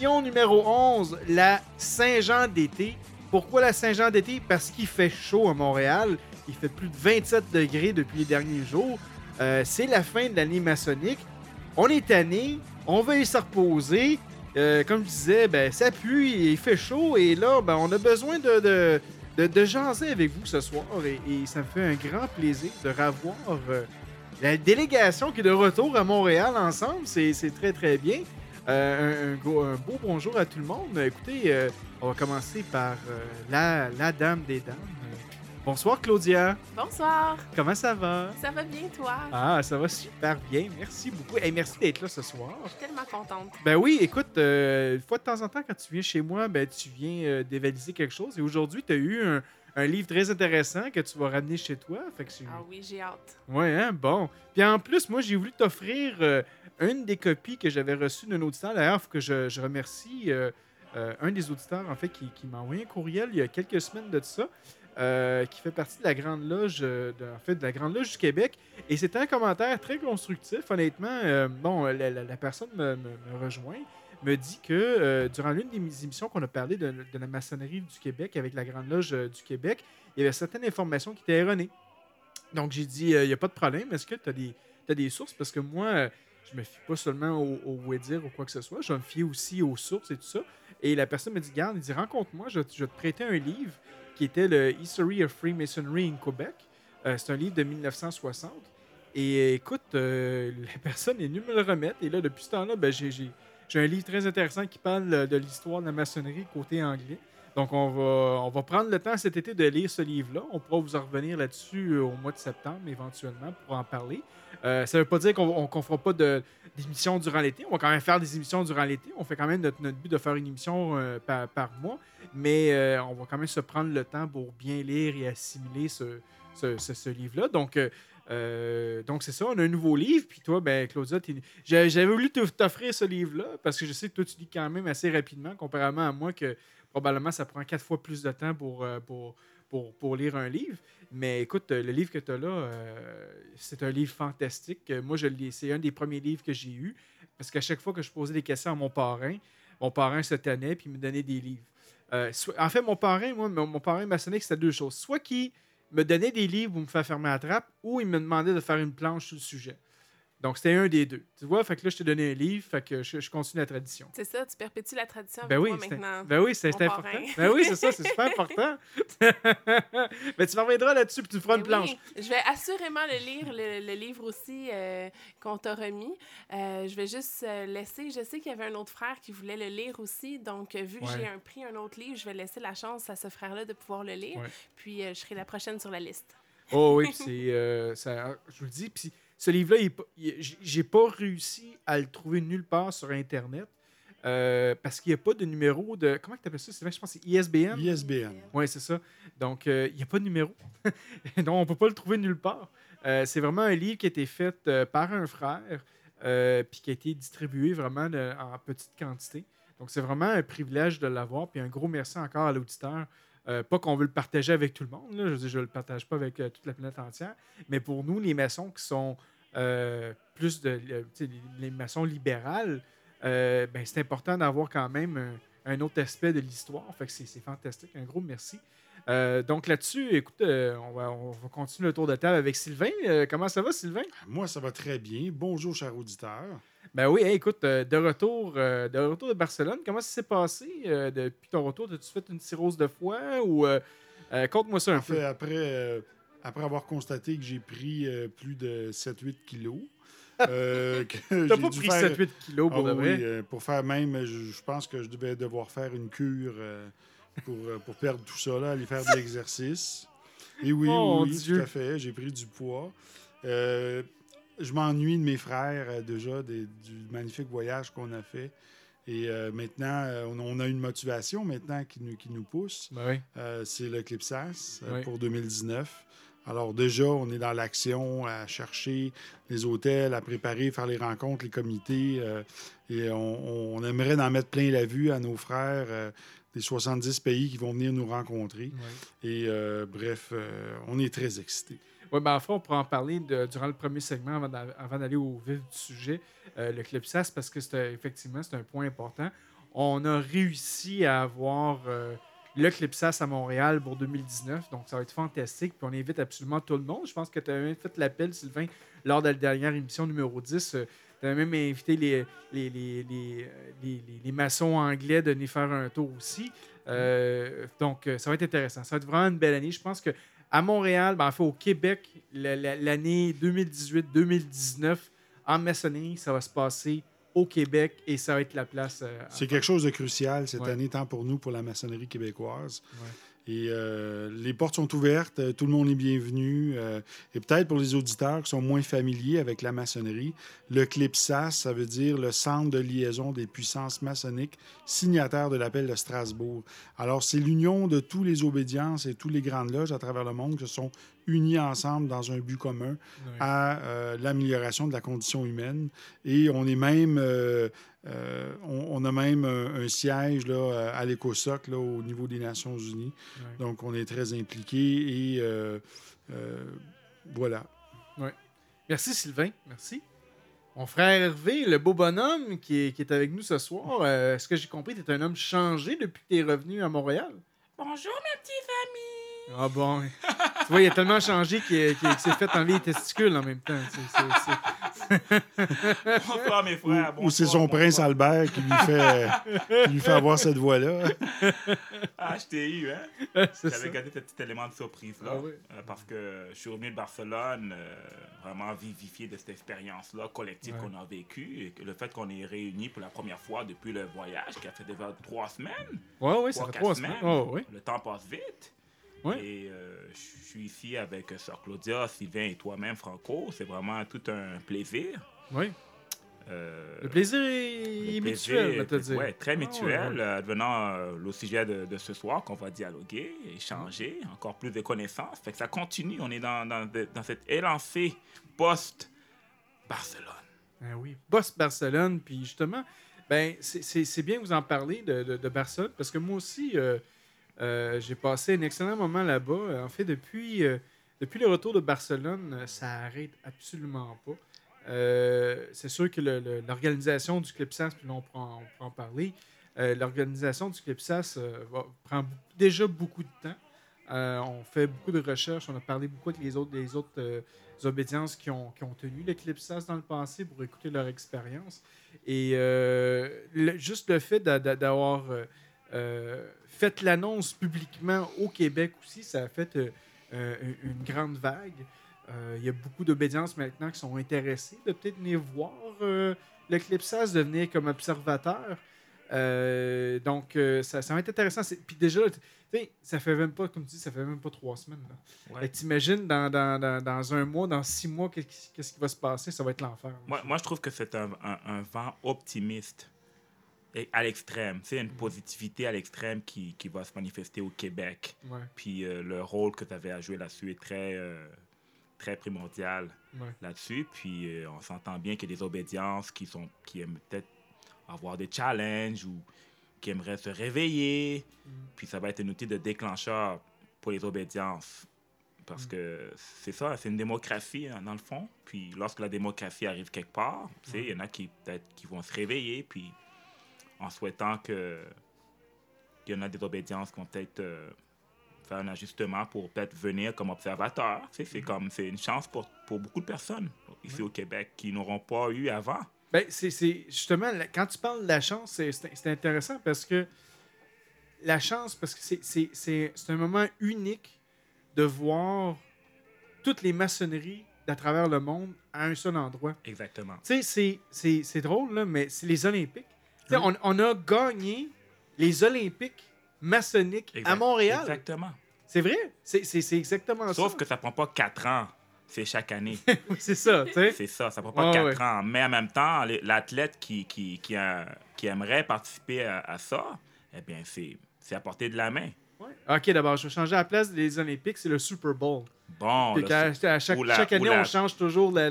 Numéro 11, la Saint-Jean d'été. Pourquoi la Saint-Jean d'été? Parce qu'il fait chaud à Montréal. Il fait plus de 27 degrés depuis les derniers jours. Euh, c'est la fin de l'année maçonnique. On est tanné, on veut se reposer. Euh, comme je disais, ben, ça pue, il fait chaud et là, ben, on a besoin de, de, de, de jaser avec vous ce soir et, ça me fait un grand plaisir de revoir euh, la délégation qui est de retour à Montréal ensemble. C'est très très bien. Euh, un, un gros- un beau bonjour à tout le monde. Écoutez, euh, on va commencer par euh, la, la dame des dames. Bonsoir Claudia, Bonsoir, comment ça va? ça va bien toi? Ah, ça va super bien. Merci beaucoup. Et merci d'être là ce soir. Je suis tellement contente. Ben oui, écoute, une fois de temps en temps, quand tu viens chez moi, ben, tu viens dévaliser quelque chose. Et aujourd'hui, tu as eu un, un livre très intéressant que tu vas ramener chez toi. Fait que c'est- Ah oui, j'ai hâte. Ouais, hein, bon. Puis en plus, moi, j'ai voulu t'offrir une des copies que j'avais reçues d'un auditeur. D'ailleurs, il faut que je, je remercie euh, euh, un des auditeurs, en fait, qui, qui m'a envoyé un courriel il y a quelques semaines de ça, euh, qui fait partie de la Grande Loge, en fait, de la Grande Loge du Québec. Et c'était un commentaire très constructif, honnêtement. Bon, la, la- personne me, me- rejoint, me dit que durant l'une des émissions qu'on a parlé de, de la maçonnerie du Québec avec la Grande Loge du Québec, il y avait certaines informations qui étaient erronées. Donc, j'ai dit, il n'y a pas de problème. Est-ce que tu as des, t'as des sources? Parce que moi, je me fie pas seulement au, au ou quoi que ce soit. Je me fier aussi aux sources et tout ça. Et la personne me dit, garde, il dit, rencontre-moi, je, te prêter un livre qui était le History of Freemasonry in Quebec. Euh, c'est un livre de 1960. Et écoute, euh, la personne est venue me le remettre. Et là, depuis ce temps-là, ben, j'ai, j'ai- un livre très intéressant qui parle de l'histoire de la maçonnerie côté anglais. Donc, on va, prendre le temps cet été de lire ce livre-là. On pourra vous en revenir là-dessus euh, au mois de septembre, éventuellement, pour en parler. Euh, ça ne veut pas dire qu'on ne fera pas d'émissions durant l'été. On va quand même faire des émissions durant l'été. On fait quand même notre, but de faire une émission euh, par, mois. Mais on va quand même se prendre le temps pour bien lire et assimiler ce, livre-là. Donc, c'est ça, on a un nouveau livre. Puis toi, ben, Claudia, j'avais voulu t'offrir ce livre-là parce que je sais que toi, tu lis quand même assez rapidement, comparément à moi, que probablement ça prend quatre fois plus de temps pour, euh, pour, pour, pour lire un livre. Mais écoute, euh, le livre que tu as là, euh, c'est un livre fantastique. Moi, je c'est un des premiers livres que j'ai eu parce qu'à chaque fois que je posais des questions à mon parrain, mon parrain se tenait puis me donnait des livres. En fait, mon parrain, moi, mon, mon parrain maçonnique, c'était deux choses. Soit qu'il me donnait des livres pour me faire fermer la trappe, ou il me demandait de faire une planche sur le sujet. Donc, c'était un des deux. Tu vois, fait que là, je t'ai donné un livre, fait que je, je continue la tradition. C'est ça, tu perpétues la tradition avec Ben oui, maintenant. ben oui, c'est important. Ben oui, c'est ça, c'est super important. Mais tu m'en reviendras là-dessus, puis tu me feras une Ben planche. oui, je vais assurément le lire, le, le livre aussi euh, qu'on t'a remis. Euh, je vais juste euh, laisser. Je sais qu'il y avait un autre frère qui voulait le lire aussi. Donc, vu que Ouais. j'ai un prix, un autre livre, je vais laisser la chance à ce frère-là de pouvoir le lire. Ouais. Puis, euh, je serai la prochaine sur la liste. Oh oui, c'est. ça- je vous le dis, puis ce livre-là, j'ai pas réussi à le trouver nulle part sur Internet. euh, parce qu'il n'y a pas de numéro de. Comment tu appelles ça? Sylvain? Je pense que c'est ISBN. ISBN. Oui, c'est ça. Donc, euh, il n'y a pas de numéro. Donc, on ne peut pas le trouver nulle part. Euh, c'est vraiment un livre qui a été fait euh, par un frère, euh, puis qui a été distribué vraiment de- en petite quantité. Donc, c'est vraiment un privilège de l'avoir. Puis un gros merci encore à l'auditeur. Euh, pas qu'on veut le partager avec tout le monde. là. Je dire, je ne le partage pas avec euh, toute la planète entière. Mais pour nous, les maçons qui sont euh, plus de. les, maçons libérales, euh, ben, c'est important d'avoir quand même un, un autre aspect de l'histoire. Fait que c'est c'est fantastique. Un gros merci. Euh, donc là-dessus, écoute, euh, on, va, on va continuer le tour de table avec Sylvain. Euh, comment ça va, Sylvain? Moi, ça va très bien. Bonjour, cher auditeur. Ben oui, hey, écoute, de retour, de retour de Barcelone, comment ça s'est passé depuis ton retour? As-tu fait une cirrhose de foie ou conte-moi ça un En fait, peu? après, après avoir constaté que j'ai pris euh, plus de 7-8 kilos, euh, T'as pas pris faire- 7-8 kilos pour Ah de vrai? oui, euh, pour faire même, je, je pense que je devais devoir faire une cure euh, pour, pour perdre tout ça, là, aller faire de l'exercice. Et oui, oui, Dieu. tout à fait, j'ai pris du poids. Je m'ennuie de mes frères déjà, des- du magnifique voyage qu'on a fait. Et euh, maintenant, euh, on, a une motivation maintenant qui nous, qui nous pousse. Ben oui. Euh, c'est le Clipsas Oui. pour 2019. Alors déjà, on est dans l'action à chercher les hôtels, à préparer, faire les rencontres, les comités. euh, et on, on aimerait en mettre plein la vue à nos frères euh, des 70 pays qui vont venir nous rencontrer. Et euh, bref, on est très excités. Oui, ben, en fait, on pourra en parler de- durant le premier segment avant d'a- avant d'aller au vif du sujet. Le Clipsas, parce que c'est effectivement, c'est un point important. On a réussi à avoir le Clipsas à Montréal pour 2019, donc ça va être fantastique. Puis on invite absolument tout le monde. Je pense que tu as même fait l'appel, Sylvain, lors de la dernière émission numéro 10. tu as même invité les, euh, les- les- les maçons anglais de venir faire un tour aussi. Euh, donc, euh, ça va être intéressant. Ça va être vraiment une belle année. Je pense que à Montréal, ben, en fait, au Québec, la- la- l'année 2018-2019, en maçonnerie, ça va se passer au Québec et ça va être la place. euh, C'est quelque chose de crucial cette Ouais. année, tant pour nous, pour la maçonnerie québécoise. Ouais. Et euh, les portes sont ouvertes, euh, tout le monde est bienvenu. euh, et peut-être pour les auditeurs qui sont moins familiers avec la maçonnerie, le CLIPSAS, ça veut dire le Centre de liaison des puissances maçonniques, signataire de l'appel de Strasbourg. Alors, c'est l'union de tous les obédiences et tous les grandes loges à travers le monde qui se sont unis ensemble dans un but commun à euh, l'amélioration de la condition humaine. Et on est même, euh, euh, on, on a même un, un siège là, euh, à l'ECOSOC là, au niveau des Nations Unies. Ouais. Donc, on est très impliqués et euh, euh, voilà. Merci Sylvain, merci. Mon frère Hervé, le beau bonhomme qui est, qui est avec nous ce soir, euh, est-ce que j'ai compris, tu es un homme changé depuis que tu es revenu à Montréal? Bonjour, mes petits amis! Ah bon. tu vois, il a tellement changé qu'il s'est fait enlever les testicules en même temps. C'est- Bonsoir, mes frères. ou c'est son bonsoir. prince Albert qui lui fait, qui lui fait avoir cette voix-là. Ah, je t'ai eu, hein? J'avais gardé ce petit élément de surprise-là. Ah oui. euh, parce que je suis revenu de Barcelone, euh, vraiment vivifié de cette expérience-là collective Ouais. qu'on a vécue. Et que le fait qu'on est réunis pour la première fois depuis le voyage, qui a fait déjà trois semaines, Ouais, ouais, ça fait trois semaines, semaines. Oh, oui. le temps passe vite. Et euh, je suis ici avec euh, Sœur Claudia, Sylvain et toi-même, Franco. C'est vraiment tout un plaisir. Oui. Euh, Le plaisir est mutuel, te dire. ouais, très Ah, mutuel, ouais, euh, le sujet de, de ce soir qu'on va dialoguer, échanger, encore plus de connaissances. Fait que ça continue, on est dans, dans, dans cette élancée post-Barcelone. Ah oui, Boss Barcelone, puis justement, ben c'est- bien que vous en parlez de, de- de Barcelone, parce que moi aussi, euh, euh, j'ai passé un excellent moment là-bas. Euh, En fait, depuis, euh, depuis le retour de Barcelone, ça arrête absolument pas. C'est sûr que le- le- l'organisation du Clipsas, puis là, on pourra en, parler, l'organisation du Clipsas prend déjà beaucoup de temps. On fait beaucoup de recherches, on a parlé beaucoup avec les autres, les autres obédiences qui ont, qui ont tenu l'Eclipsas dans le passé pour écouter leur expérience. Et le- juste le fait d'a- d'a- d'avoir euh, euh, fait l'annonce publiquement au Québec aussi, ça a fait euh, euh, une grande vague. Il y a beaucoup d'obédiences maintenant qui sont intéressées de peut-être venir voir euh, l'Eclipsas, de venir comme observateur. Euh, donc, euh, ça, ça va être intéressant. Puis déjà, ça fait même pas, comme tu dis, ça fait même pas trois semaines. Ouais. T'imagines dans, dans, dans, dans un mois, dans six mois, qu'est-ce qui, va se passer? Ça va être l'enfer. Moi, moi, je trouve que c'est un, un- un vent optimiste à l'extrême. C'est une positivité à l'extrême qui, qui va se manifester au Québec. Ouais, Puis euh, le rôle que tu avais à jouer là-dessus est très, euh, très primordial. ouais. là-dessus. Puis euh, on s'entend bien qu'il y a des obédiences qui, sont, qui aiment peut-être avoir des challenges ou qui aimeraient se réveiller. Mm. Puis ça va être un outil de déclencheur pour les obédiences. Parce Mm. que c'est ça, c'est une démocratie hein, dans le fond. Puis lorsque la démocratie arrive quelque part, il y en a qui peut-être qui vont se réveiller. Puis en souhaitant que qu'il y en a des obédiences qui vont peut-être euh, faire un ajustement pour peut-être venir comme observateur. Tu sais, c'est comme c'est une chance pour, pour beaucoup de personnes ici au Québec qui n'auront pas eu avant. Ben, c'est c'est- justement, quand tu parles de la chance, c'est- c'est c'est intéressant parce que la chance, parce que c'est- c'est c'est- c'est un moment unique de voir toutes les maçonneries d'à travers le monde à un seul endroit. Exactement. Tu sais, c'est- c'est c'est drôle, là, mais c'est les Olympiques. On, on a gagné les Olympiques maçonniques à Montréal. Exactement. C'est vrai? C'est exactement Sauf ça. que ça prend pas quatre ans c'est chaque année. C'est ça, tu sais. C'est ça, ça prend pas quatre ouais. ans. Mais en même temps, l'athlète qui, qui, qui, a- qui aimerait participer à, à ça, eh bien, c'est à portée de la main. Ouais. Ok, d'abord, je vais changer la place des Olympiques, c'est le Super Bowl. Bon, le- à chaque, la- année, la- on change toujours la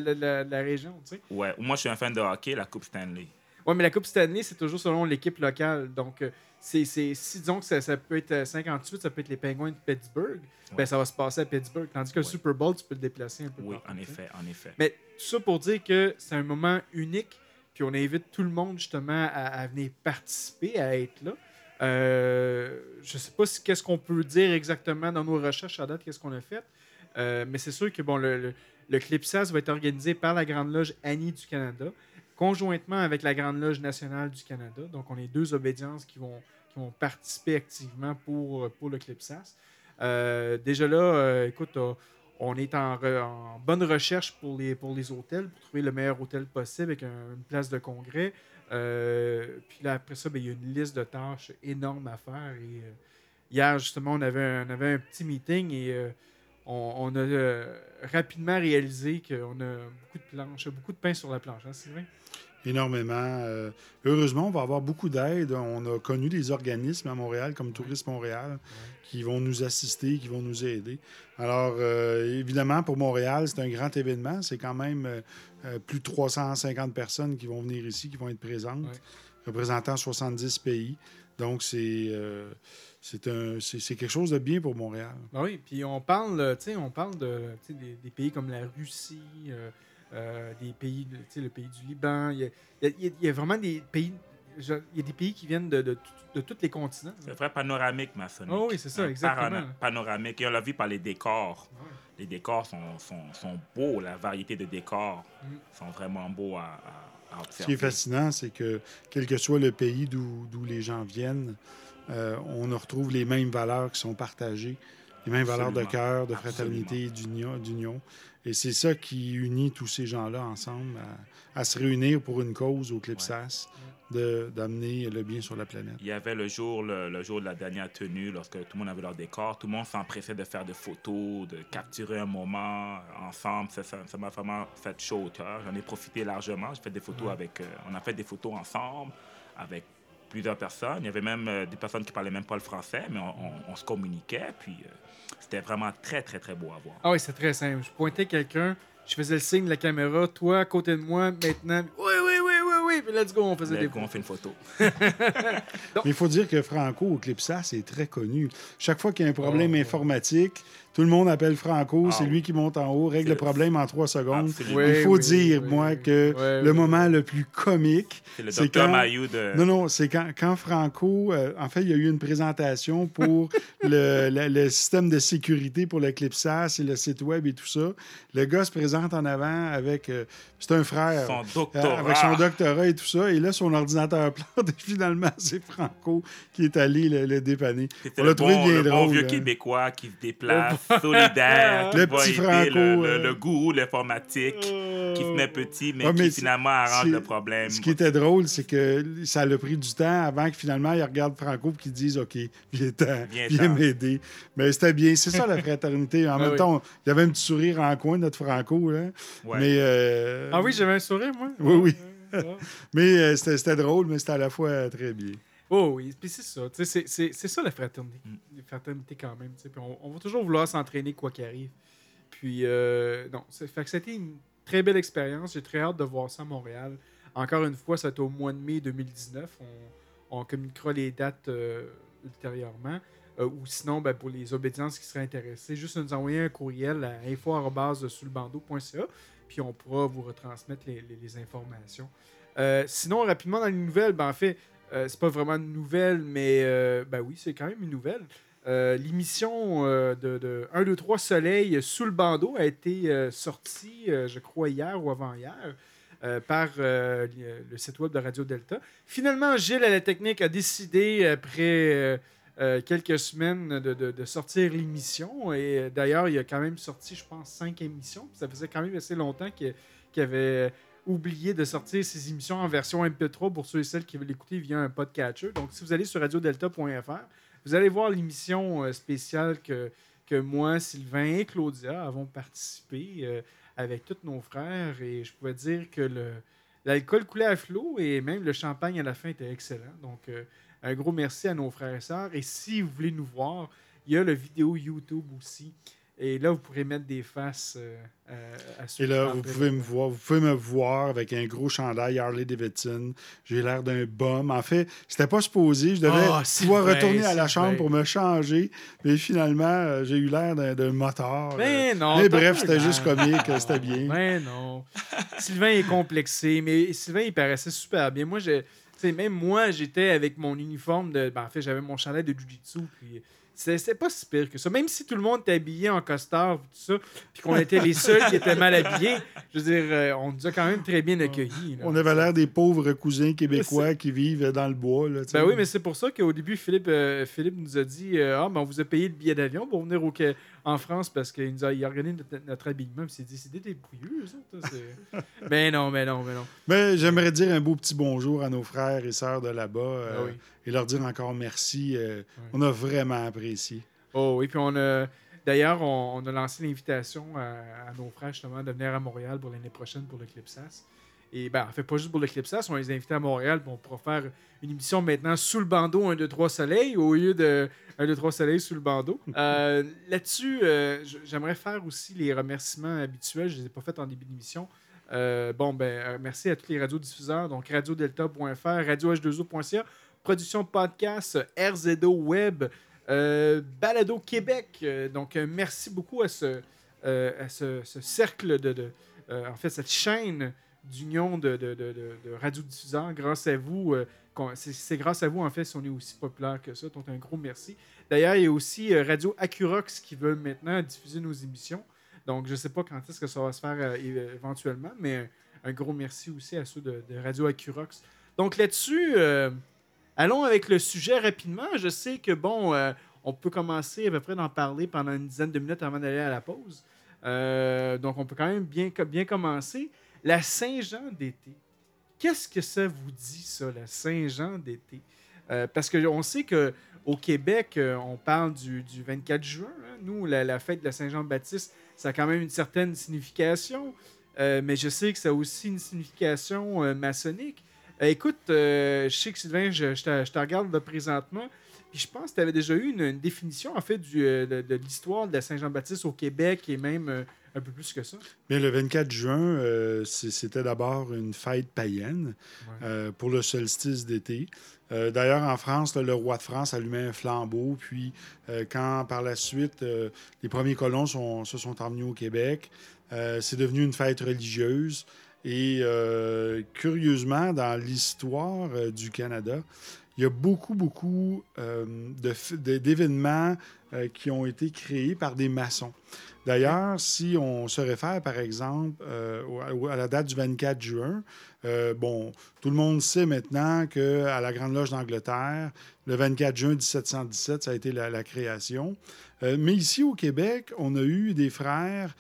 région, tu sais. ouais. Moi, je suis un fan de hockey, la Coupe Stanley. Oui, mais la Coupe Stanley, c'est toujours selon l'équipe locale. Donc, euh, c'est, c'est- si disons que ça, ça peut être euh, 58, ça peut être les Penguins de Pittsburgh, ben, ça va se passer à Pittsburgh. Tandis que le. Super Bowl, tu peux le déplacer un peu Oui, en effet, en effet. Mais tout ça pour dire que c'est un moment unique, puis on invite tout le monde justement à, à venir participer, à être là. Euh, je sais pas si, qu'est-ce qu'on peut dire exactement dans nos recherches à date, qu'est-ce qu'on a fait, Euh, mais c'est sûr que bon, le, le, le Clipsas va être organisé par la Grande Loge Annie du Canada, conjointement avec la Grande Loge nationale du Canada. Donc, on est deux obédiences qui vont, qui vont participer activement pour, pour le Clipsas. Euh, déjà là, euh, écoute, euh, on est en, en bonne recherche pour les, pour les hôtels, pour trouver le meilleur hôtel possible avec un- une place de congrès. Puis là, après ça, ben, il y a une liste de tâches énorme à faire. Et, hier, justement, on avait, un, on avait un petit meeting et on, on a rapidement réalisé qu'on a beaucoup de planches, beaucoup de pain sur la planche, hein, Sylvain? Énormément. Euh, heureusement, on va avoir beaucoup d'aide. On a connu des organismes à Montréal, comme Tourisme Montréal, qui vont nous assister, qui vont nous aider. Alors, euh, évidemment, pour Montréal, c'est un grand événement. C'est quand même euh, plus de 350 personnes qui vont venir ici, qui vont être présentes, représentant 70 pays. Donc, c'est c'est un- c'est- quelque chose de bien pour Montréal. Ben oui, puis on parle, on parle de, des, des pays comme la Russie, euh, euh, des pays, de- tu sais, le pays du Liban. Il y a, il y a- il y a vraiment des pays, je- il y a des pays qui viennent de, de, de tous les continents. C'est vrai panoramique maçonnique. Oh oui, c'est ça, Un exactement. panoramique. Et on l'a vu par les décors. Ouais. Les décors sont, sont, sont beaux, la variété de décors Mm. sont vraiment beaux à, à- à Ce observer. qui est fascinant, c'est que quel que soit le pays d'où d'où les gens viennent, euh, on retrouve les mêmes valeurs qui sont partagées, les mêmes valeurs de cœur, de fraternité et d'union. Et c'est ça qui unit tous ces gens-là ensemble à, à se réunir pour une cause au Clipsas, de- d'amener le bien sur la planète. Il y avait le jour, le, le jour de la dernière tenue, lorsque tout le monde avait leur décor, tout le monde s'empressait de faire des photos, de capturer un moment ensemble. Ça m'a vraiment fait chaud au cœur. J'en ai profité largement. J'ai fait des photos avec. euh, on a fait des photos ensemble avec plusieurs personnes. Il y avait même euh, des personnes qui parlaient même pas le français, mais on, on- on se communiquait. Puis euh, c'était vraiment très, très, très beau à voir. Ah oui, c'est très simple. Je pointais quelqu'un, je faisais le signe de la caméra, toi à côté de moi, maintenant. Oui, oui, oui, oui, oui. Puis let's go, on faisait des on fait une photo. Mais il faut dire que Franco au Clipsas est très connu. Chaque fois qu'il y a un problème Oh, ouais. informatique, tout le monde appelle Franco, Ah c'est oui. lui qui monte en haut, règle le problème en trois secondes. Oui, il faut oui, dire, oui, moi, que le moment le plus comique, C'est le quand- de. Non, non, c'est quand, quand Franco, euh, en fait, il y a eu une présentation pour le, le- le système de sécurité pour le Clipsas et le site web et tout ça. Le gars se présente en avant avec, euh, c'est un frère, Son euh, doctorat. avec son doctorat et tout ça. Et là, son ordinateur plante et finalement, c'est Franco qui est allé le, le dépanner. C'était le bon, bien le bon drôle, vieux hein. Québécois qui se déplace, solidaire, qui Le va petit aider Franco, le, le, le gourou de l'informatique, qui se met petit, mais Ah, mais qui finalement arrange le problème. Ce qui était drôle, c'est que ça a pris du temps avant que finalement, il regarde Franco et qu'il dise OK, viens-t'en, Viens-t'en. viens m'aider. Mais c'était bien. C'est ça la fraternité. En Ah même oui. temps, il y avait un petit sourire en coin, notre Franco. Là. Ouais. Mais, euh, Ah oui, j'avais un sourire, moi. Oui, oui. Mais euh, c'était drôle, mais c'était à la fois très bien. Oh oui, puis c'est ça. tu sais, C'est, c'est, c'est ça la fraternité. Mm. La fraternité quand même. tu sais, Puis on, on va toujours vouloir s'entraîner quoi qu'il arrive. Puis euh, non, c'est, fait que c'était une très belle expérience. J'ai très hâte de voir ça à Montréal. Encore une fois, c'est au mois de mai 2019. On, on communiquera les dates euh, ultérieurement. Euh, ou sinon, ben, pour les obédiences qui seraient intéressés, juste nous envoyer un courriel à info.sulbando.ca puis on pourra vous retransmettre les, les- les informations. Euh, sinon, rapidement, dans les nouvelles, ben, en fait, euh, c'est pas vraiment une nouvelle, mais euh, ben oui, c'est quand même une nouvelle. Euh, L'émission euh, de, de 1, 2, 3 Soleil sous le bandeau a été sortie, je crois, hier ou avant-hier. par le- site web de Radio Delta. Finalement, Gilles à la technique a décidé, après quelques semaines, de, sortir l'émission. Et d'ailleurs, il a quand même sorti, je pense, cinq émissions. Ça faisait quand même assez longtemps qu'il qu'il avait oublié de sortir ses émissions en version MP3 pour ceux et celles qui veulent l'écouter via un podcatcher. Donc, si vous allez sur radiodelta.fr, vous allez voir l'émission euh, spéciale que, que moi, Sylvain et Claudia avons participé euh, avec tous nos frères et je pouvais dire que le, l'alcool coulait à flot et même le champagne à la fin était excellent. Donc, euh, un gros merci à nos frères et sœurs. Et si vous voulez nous voir, il y a la vidéo YouTube aussi. Et là, vous pourrez mettre des faces euh, euh, à ceux Et là, vous pouvez me voir, vous pouvez me voir avec un gros chandail Harley Davidson. J'ai l'air d'un bum. En fait, c'était pas supposé. Je devais Ah, pouvoir retourner à la chambre pour me changer. Mais finalement, euh, j'ai eu l'air d'un, d'un motard. Mais non. mais bref, c'était juste comique. C'était bien. Mais non. Sylvain est complexé, mais Sylvain, il paraissait super bien. Moi, je, même moi, j'étais avec mon uniforme de. Ben, en fait, j'avais mon chandail de Jiu-Jitsu, puis c'était pas si pire que ça. Même si tout le monde était habillé en costard, tout ça, puis qu'on était les seuls qui étaient mal habillés, je veux dire, euh, on nous a quand même très bien accueillis. là. On avait l'air des pauvres cousins québécois qui vivent dans le bois. Là. Ben oui, mais c'est pour ça qu'au début, Philippe, euh, Philippe nous a dit euh, Ah, ben on vous a payé le billet d'avion pour venir au, en France parce qu'il nous a, il a organisé notre, notre habillement. Puis il s'est dit C'est des débrouilleux, eux autres. hein, c'est- ben non, ben non, ben non. Mais j'aimerais dire un beau petit bonjour à nos frères et sœurs de là-bas euh, Ah oui. et leur dire encore merci. euh, On a vraiment apprécié. Oh oui, puis on a. D'ailleurs, on, on a lancé l'invitation à, à nos frères justement de venir à Montréal pour l'année prochaine pour le Clipsas. Et ben, en fait, pas juste pour le Clipsas, on les a invités à Montréal, on pourra faire une émission maintenant sous le bandeau 1, 2, 3 soleil au lieu de 1, 2, 3 soleil sous le bandeau. Euh, Là-dessus, euh, j'aimerais faire aussi les remerciements habituels. Je ne les ai pas faits en début d'émission. Euh, bon, ben, merci à tous les radiodiffuseurs, donc radiodelta.fr, radioh2o.ca, production podcast, RZO Web, Balado Québec. Donc, merci beaucoup à ce, à ce, ce cercle de. de- en fait, cette chaîne d'union de, de, de, radiodiffuseurs. Grâce à vous, euh, c'est- grâce à vous, en fait, si on est aussi populaire que ça. Donc, un gros merci. D'ailleurs, il y a aussi euh, Radio Acurox qui veut maintenant diffuser nos émissions. Donc, je ne sais pas quand est-ce que ça va se faire euh, éventuellement, mais un gros merci aussi à ceux de, Radio Acurox. Donc, là-dessus, allons avec le sujet rapidement. Je sais que, bon, on peut commencer à peu près d'en parler pendant une dizaine de minutes avant d'aller à la pause. Donc, on peut quand même bien, bien commencer. La Saint-Jean d'été. Qu'est-ce que ça vous dit, ça, la Saint-Jean d'été? Euh, parce qu'on sait que au Québec, euh, on parle du, du 24 juin. hein. Nous, la, fête de la Saint-Jean-Baptiste, ça a quand même une certaine signification. Euh, mais je sais que ça a aussi une signification maçonnique. Euh, écoute, euh, je sais que Sylvain, je, je te, je te regarde là, présentement. Puis je pense que tu avais déjà eu une, une définition en fait du, euh, de, de l'histoire de la Saint-Jean-Baptiste au Québec et même euh, un peu plus que ça. Bien, le 24 juin, euh, c'était d'abord une fête païenne Ouais. euh, pour le solstice d'été. D'ailleurs, en France, là, le roi de France allumait un flambeau. Puis, quand par la suite, les premiers colons sont- se sont emmenés au Québec, c'est devenu une fête religieuse. Et euh, curieusement, dans l'histoire euh, du Canada, il y a beaucoup, beaucoup euh, d'événements qui ont été créés par des maçons. D'ailleurs, si on se réfère, par exemple, à la date du 24 juin, bon, tout le monde sait maintenant qu'à la Grande Loge d'Angleterre, le 24 juin 1717, ça a été la, la création. Mais ici au Québec, on a eu des frères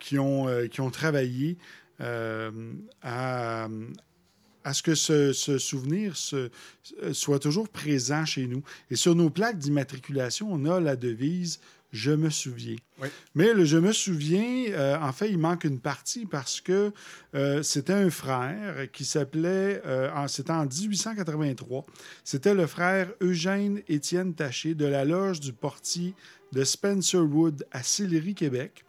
qui, ont, qui ont travaillé à, à ce que ce, ce souvenir soit toujours présent chez nous. Et sur nos plaques d'immatriculation, on a la devise Je me souviens. Oui. Mais le Je me souviens, euh, en fait, il manque une partie parce que euh, c'était un frère qui s'appelait, euh, en- c'était en 1883, c'était le frère Eugène Étienne Taché de la loge du portier de Spencerwood à Sillery, Québec.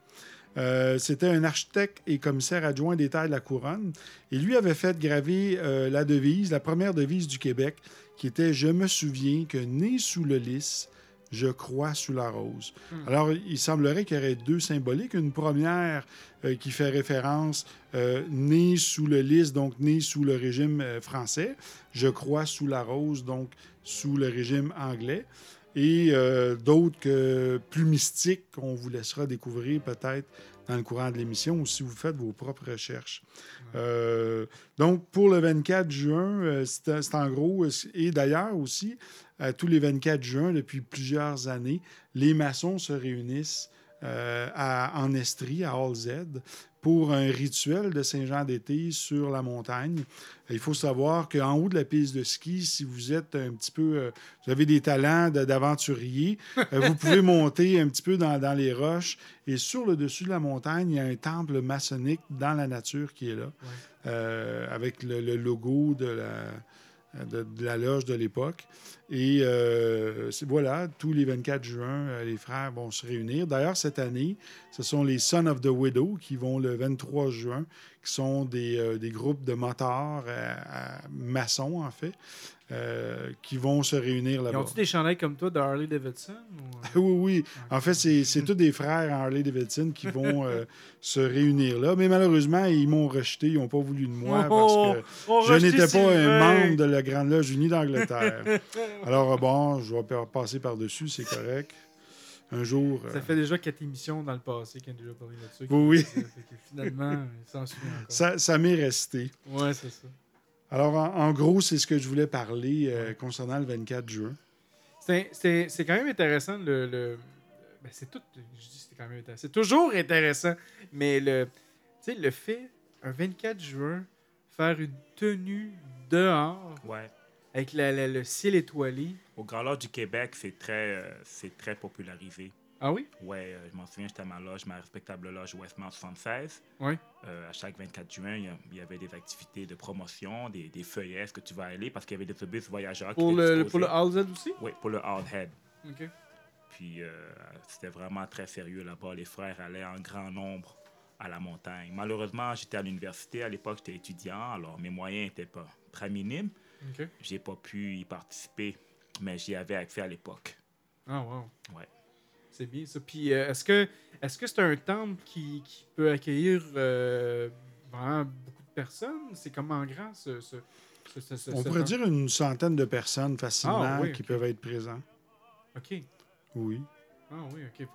Euh, c'était un architecte et commissaire adjoint des terres de la couronne. Et lui avait fait graver euh, la devise, la première devise du Québec, qui était Je me souviens que né sous le lys, je crois sous la rose. Alors, il semblerait qu'il y aurait deux symboliques. Une première euh, qui fait référence euh, né sous le lys, donc né sous le régime euh, français. Je crois sous la rose, donc sous le régime anglais. Et euh, d'autres que plus mystiques qu'on vous laissera découvrir peut-être dans le courant de l'émission ou si vous faites vos propres recherches. Euh, donc, pour le 24 juin, euh, c'est c'est en gros, et d'ailleurs aussi, tous les 24 juin, depuis plusieurs années, les maçons se réunissent euh, à, en Estrie, à All Z, pour un rituel de Saint-Jean d'été sur la montagne. Il faut savoir qu'en haut de la piste de ski, si vous êtes un petit peu, euh, vous avez des talents d'aventurier, euh, vous pouvez monter un petit peu dans, dans les roches. Et sur le dessus de la montagne, il y a un temple maçonnique dans la nature qui est là, avec le, le logo de la, de, de la loge de l'époque. Et euh, voilà, tous les 24 juin, euh, les frères vont se réunir. D'ailleurs, cette année, ce sont les Sons of the Widow qui vont le 23 juin, qui sont des, euh, des groupes de motards euh, maçons, en fait, euh, qui vont se réunir Ils là-bas. ont-tu des chandails comme toi de Harley Davidson? ou, euh? Oui, oui. En fait, c'est tous des frères Harley Davidson qui vont euh, se réunir là. Mais malheureusement, ils m'ont rejeté. Ils n'ont pas voulu de moi parce que Oh, je n'étais pas un membre de la Grande Loge Unie d'Angleterre. Alors, bon, je vais pa- passer par-dessus, c'est correct. Un jour. Ça fait déjà quatre émissions dans le passé qu'on a déjà parlé de ça. Oui, oui. Finalement, il s'en souvient encore. ça ça m'est resté. Ouais, c'est ça. Alors, en, en gros, c'est ce que je voulais parler euh, concernant le 24 juin. C'est- C'est c'est quand même intéressant le. le- ben, c'est tout. Je dis c'est quand même intéressant. C'est toujours intéressant. Mais le, tu sais, le fait, un 24 juin, faire une tenue dehors Ouais. avec la- la- le ciel étoilé. Au Grand Lodge du Québec, c'est très, euh, c'est très popularisé. Ah oui? Ouais, euh, je m'en souviens, j'étais à ma loge, ma respectable loge Westmount 76. Ouais. Euh, à chaque 24 juin, il y avait des activités de promotion, des, des feuillets, est-ce que tu vas aller? Parce qu'il y avait des autobus voyageurs qui Pour étaient le, pour le Z aussi? Oui, pour le Hard Head. Ok. Puis euh, c'était vraiment très sérieux là-bas. Les frères allaient en grand nombre à la montagne. Malheureusement, j'étais à l'université. À l'époque, j'étais étudiant, alors mes moyens n'étaient pas très minimes. Ok. J'ai pas pu y participer, mais j'y avais accès à l'époque. Ah, wow. Ouais. C'est bien ça. Puis, euh, est-ce que est-ce que c'est un temple qui, qui peut accueillir euh, vraiment beaucoup de personnes? C'est comment grand ce. ce, ce- ce- ce- On pourrait temple? dire une centaine de personnes facilement Ah, oui, qui peuvent être présents. Ok. Oui. Ah oui, ok.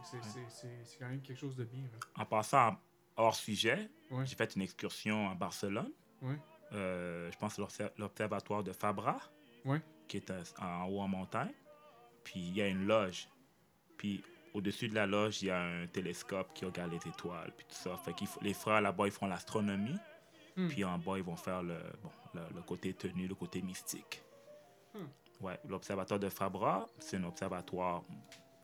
C'est- quand même quelque chose de bien. là. En passant hors sujet, Ouais. j'ai fait une excursion à Barcelone. Ouais. Euh, je pense que l'obser- l'observatoire de Fabra, Ouais. qui est en, en haut en montagne. Puis il y a une loge. Puis au-dessus de la loge, il y a un télescope qui regarde les étoiles, puis tout ça. Fait qu'ils f- les frères là-bas, ils font l'astronomie. Hmm. Puis en bas, ils vont faire le, bon, le, le côté tenu, le côté mystique. Hmm. Ouais, l'observatoire de Fabra, c'est un observatoire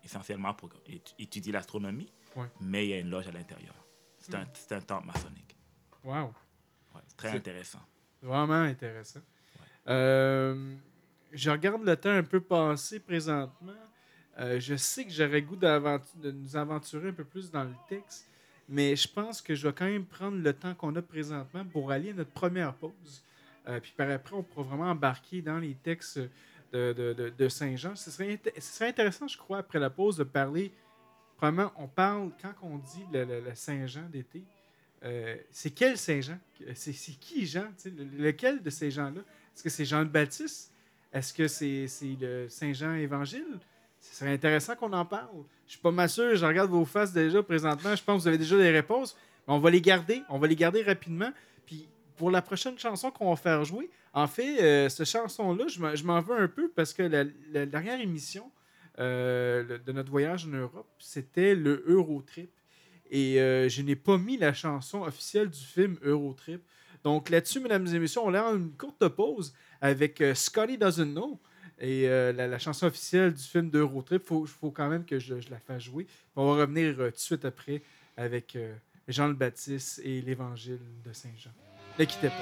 essentiellement pour étu- étudier l'astronomie, Ouais. mais il y a une loge à l'intérieur. C'est un, Hmm. c'est un temple maçonnique. Wow. Ouais, très C'est- intéressant. Vraiment intéressant. Euh, je regarde le temps un peu passé présentement. Euh, je sais que j'aurais goût de nous aventurer un peu plus dans le texte, mais je pense que je vais quand même prendre le temps qu'on a présentement pour aller à notre première pause. Euh, puis par après, on pourra vraiment embarquer dans les textes de, Saint-Jean. Ce serait, intéressant, je crois, après la pause, de parler. Probablement, on parle, quand on dit le, Saint-Jean d'été, euh, c'est quel Saint-Jean C'est c'est qui Jean? Lequel de ces gens-là? Est-ce que c'est Jean le Baptiste? Est-ce que c'est c'est le Saint-Jean Évangile? Ce serait intéressant qu'on en parle. Je suis pas mal sûr, je regarde vos faces déjà présentement. Je pense que vous avez déjà des réponses. On va les garder. On va les garder rapidement. Puis pour la prochaine chanson qu'on va faire jouer, en fait, euh, cette chanson-là, je m'en- veux un peu parce que la, dernière émission euh, de notre voyage en Europe, c'était le Eurotrip. Et euh, je n'ai pas mis la chanson officielle du film Eurotrip. Donc là-dessus, mesdames et messieurs, on a une courte pause avec Scotty Doesn't Know. Et euh, la, la chanson officielle du film d'Eurotrip, il faut, faut quand même que je, je la fasse jouer. On va revenir euh, tout de suite après avec euh, Jean le Baptiste et l'évangile de Saint Jean. Ne quittez pas.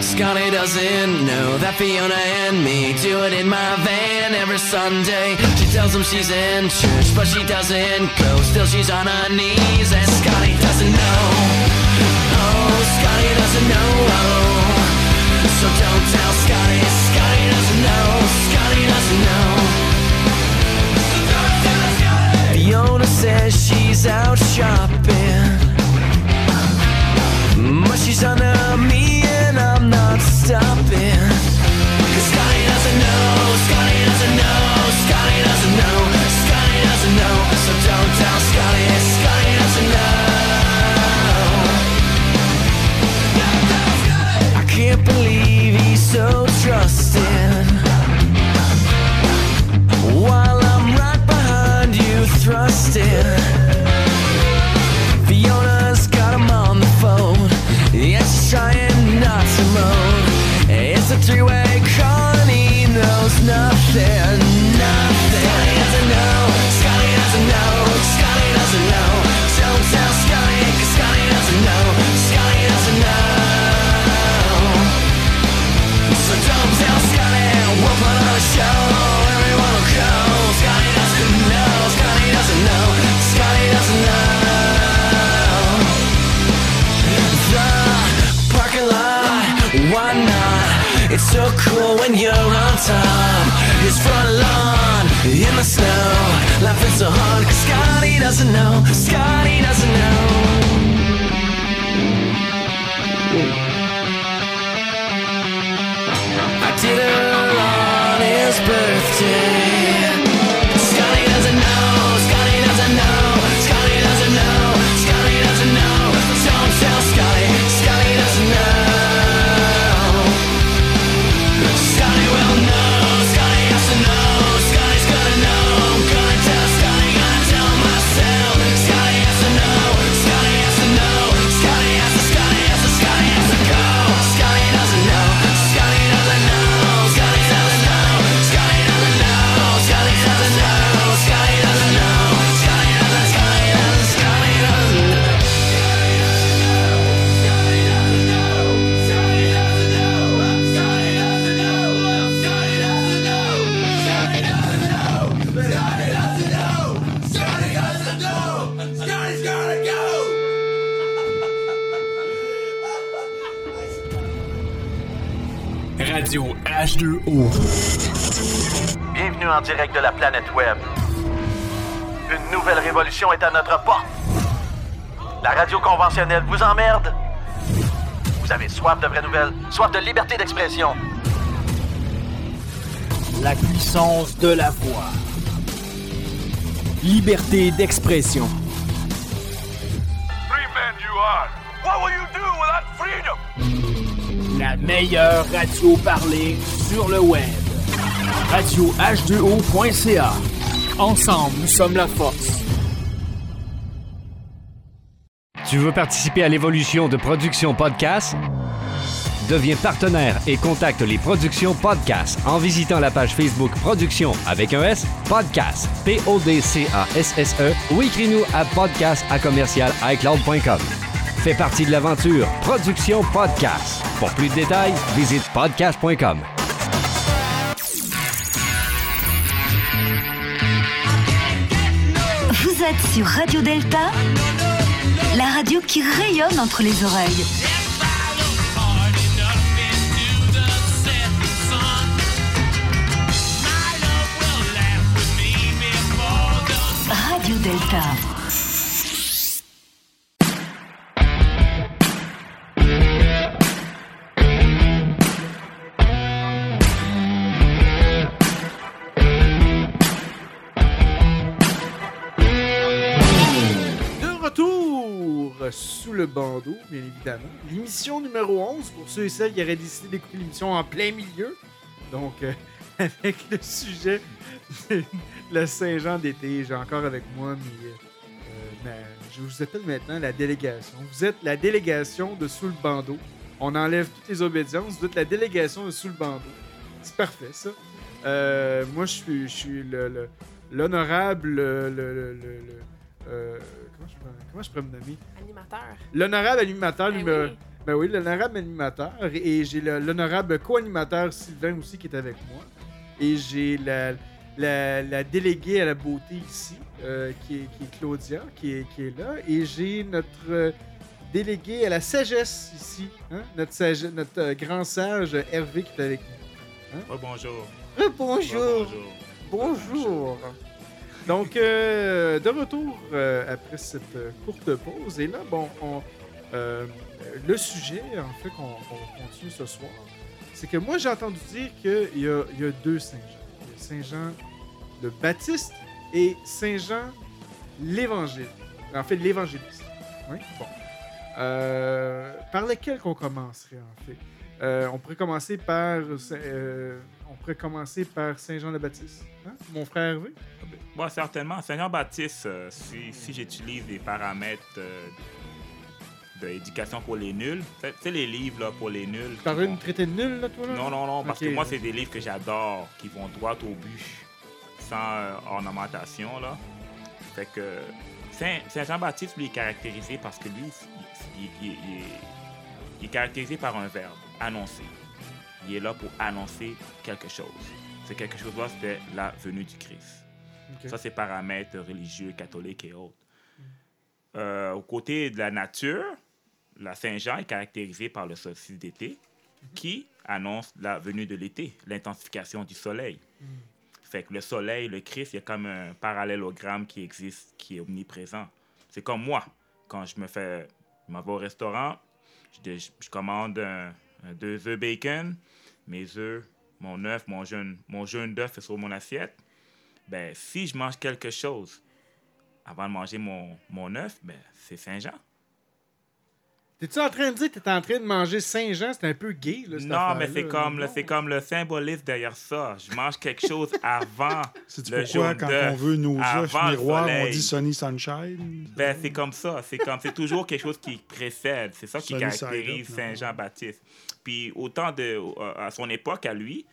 Scotty doesn't know that Fiona and me do it in my van every Sunday. She tells him she's in church, but she doesn't go. Still, she's on her knees, and Scotty doesn't know. Oh, Scotty doesn't know. So don't tell Scotty. Scotty doesn't know. Scotty doesn't know. Fiona says she's out shopping. But she's under me when you're on top. His front lawn in the snow, laughing so hard 'cause Scotty doesn't know, Scotty doesn't know. I did her on his birthday. Radio H2O. Bienvenue en direct de la planète Web. Une nouvelle révolution est à notre porte. La radio conventionnelle vous emmerde. Vous avez soif de vraies nouvelles, soif de liberté d'expression. La puissance de la voix. Liberté d'expression. La meilleure radio parlée sur le web. Radio H2O.ca. Ensemble, nous sommes la force. Tu veux participer à l'évolution de Production Podcast? Deviens partenaire et contacte les Productions Podcast en visitant la page Facebook Production avec un S, Podcast, P-O-D-C-A-S-S-E ou écris-nous à podcast à commercial iCloud.com. Fais partie de l'aventure Production Podcast. Pour plus de détails, visite podcast.com. Vous êtes sur Radio Delta, la radio qui rayonne entre les oreilles. Radio Delta. Sous le bandeau, bien évidemment. L'émission numéro 11, pour ceux et celles qui auraient décidé d'écouter l'émission en plein milieu. Donc, euh, avec le sujet de la Saint-Jean d'été, j'ai encore avec moi mes, euh, je vous appelle maintenant la délégation. Vous êtes la délégation de sous le bandeau. On enlève toutes les obédiences. Vous êtes la délégation de sous le bandeau. C'est parfait, ça. Euh, moi, je suis, je suis le- le- l'honorable. Le, le- le- le- le- euh, comment, je pourrais, comment je pourrais me nommer? Animateur. L'honorable animateur Ben numéro. oui. Ben oui, l'honorable animateur. Et j'ai le- l'honorable co-animateur Sylvain aussi qui est avec moi. Et j'ai la, la, la déléguée à la beauté ici, euh, qui, est, qui est Claudia, qui est, qui est là. Et j'ai notre euh, délégué à la sagesse ici, hein, notre, sage- notre grand sage Hervé qui est avec nous. Oh, bonjour. Bonjour. bonjour. Bonjour. Donc, euh, de retour euh, après cette euh, courte pause. Et là, bon, on, le sujet, en fait, qu'on continue ce soir, c'est que moi, j'ai entendu dire qu'il y y a deux Saint-Jean. Saint-Jean le Baptiste et Saint-Jean l'Évangile. En fait, l'Évangéliste. Oui? Bon. Par lequel qu'on commencerait, en fait? On pourrait commencer par. On pourrait commencer par Saint-Jean-le-Baptiste. Hein? Mon frère Hervé? Bon, certainement. Seigneur Baptiste, euh, si, si j'utilise des paramètres euh, d'éducation pour les nuls, c'est les livres là, pour les nuls. Qui une vont- traité de nul, là, toi, là? Non, non, non, parce que moi, c'est des livres que j'adore, qui vont droit au but, sans euh, ornementation, là. Fait que Saint, Saint Jean-Baptiste, lui, est caractérisé parce que lui, il, il- il- il est, il est caractérisé par un verbe, annoncer. Il est là pour annoncer quelque chose. C'est quelque chose-là, c'était la venue du Christ. Ça, c'est paramètres religieux, catholiques et autres. Euh, au côté de la nature, la Saint-Jean est caractérisée par le solstice d'été qui annonce la venue de l'été, l'intensification du soleil. Fait que le soleil, le Christ, il y a comme un parallélogramme qui existe, qui est omniprésent. C'est comme moi. Quand je me fais, je m'en vais au restaurant, je, je- je commande un- un deux œufs bacon, mes œufs, mon œuf, mon jaune, mon jaune d'œuf est sur mon assiette. Ben, si je mange quelque chose avant de manger mon, mon œuf, ben, c'est Saint-Jean. T'es-tu en train de dire que t'es en train de manger Saint-Jean? C'est un peu gay, là, cette Non, mais c'est comme, le- c'est comme le symbolisme derrière ça. Je mange quelque chose avant C'est le pourquoi, jaune quand d'œuf, on veut nos œufs avant le miroirs, on soleil. dit Sunny Sunshine? Ben, c'est comme ça. C'est comme c'est toujours quelque chose qui précède. C'est ça qui Sunny caractérise Saint-Jean-Baptiste. Puis autant de euh, à son époque à lui,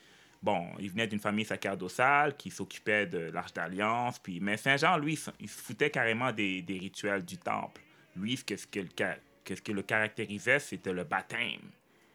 bon, il venait d'une famille sacerdotale qui s'occupait de l'Arche d'Alliance. Puis mais Saint-Jean, lui, il se foutait carrément des, des rituels du temple. Lui, ce que, ce que le, que ce qui le caractérisait, c'était le baptême.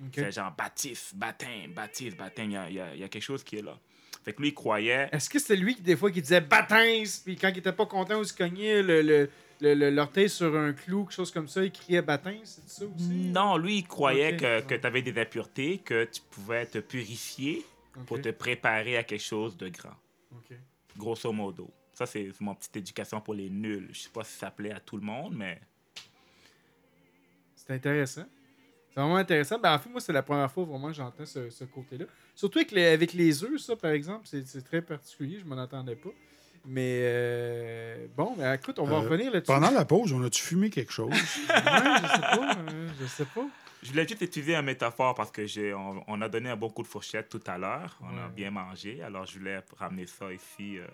Ok. Saint-Jean-Baptiste, baptême, baptiste, baptême. A, il y a- il y a quelque chose qui est là. Fait que lui, il croyait. Est-ce que c'était lui qui, des fois, qui disait baptême, puis quand il était pas content ou il se cognait le, le, le- le- l'orteil sur un clou, quelque chose comme ça, il criait baptême, c'est ça aussi? Non, lui, il croyait que, que tu avais des impuretés, que tu pouvais te purifier pour te préparer à quelque chose de grand. Grosso modo. Ça, c'est mon petite éducation pour les nuls. Je sais pas si ça plaît à tout le monde, mais C'est intéressant. C'est vraiment intéressant. Ben, en fait, moi, c'est la première fois vraiment que j'entends ce, ce côté-là. Surtout avec les, avec les œufs, ça, par exemple, c'est, c'est très particulier. Je m'en attendais pas. Mais euh, bon, ben, écoute, on va Euh, revenir là-dessus. Pendant la pause, on a-tu fumé quelque chose? Ouais, je sais pas. euh, je sais pas. je voulais juste utiliser une métaphore parce que j'ai on, on a donné un bon coup de fourchette tout à l'heure. On a bien mangé. Alors, je voulais ramener ça ici. euh.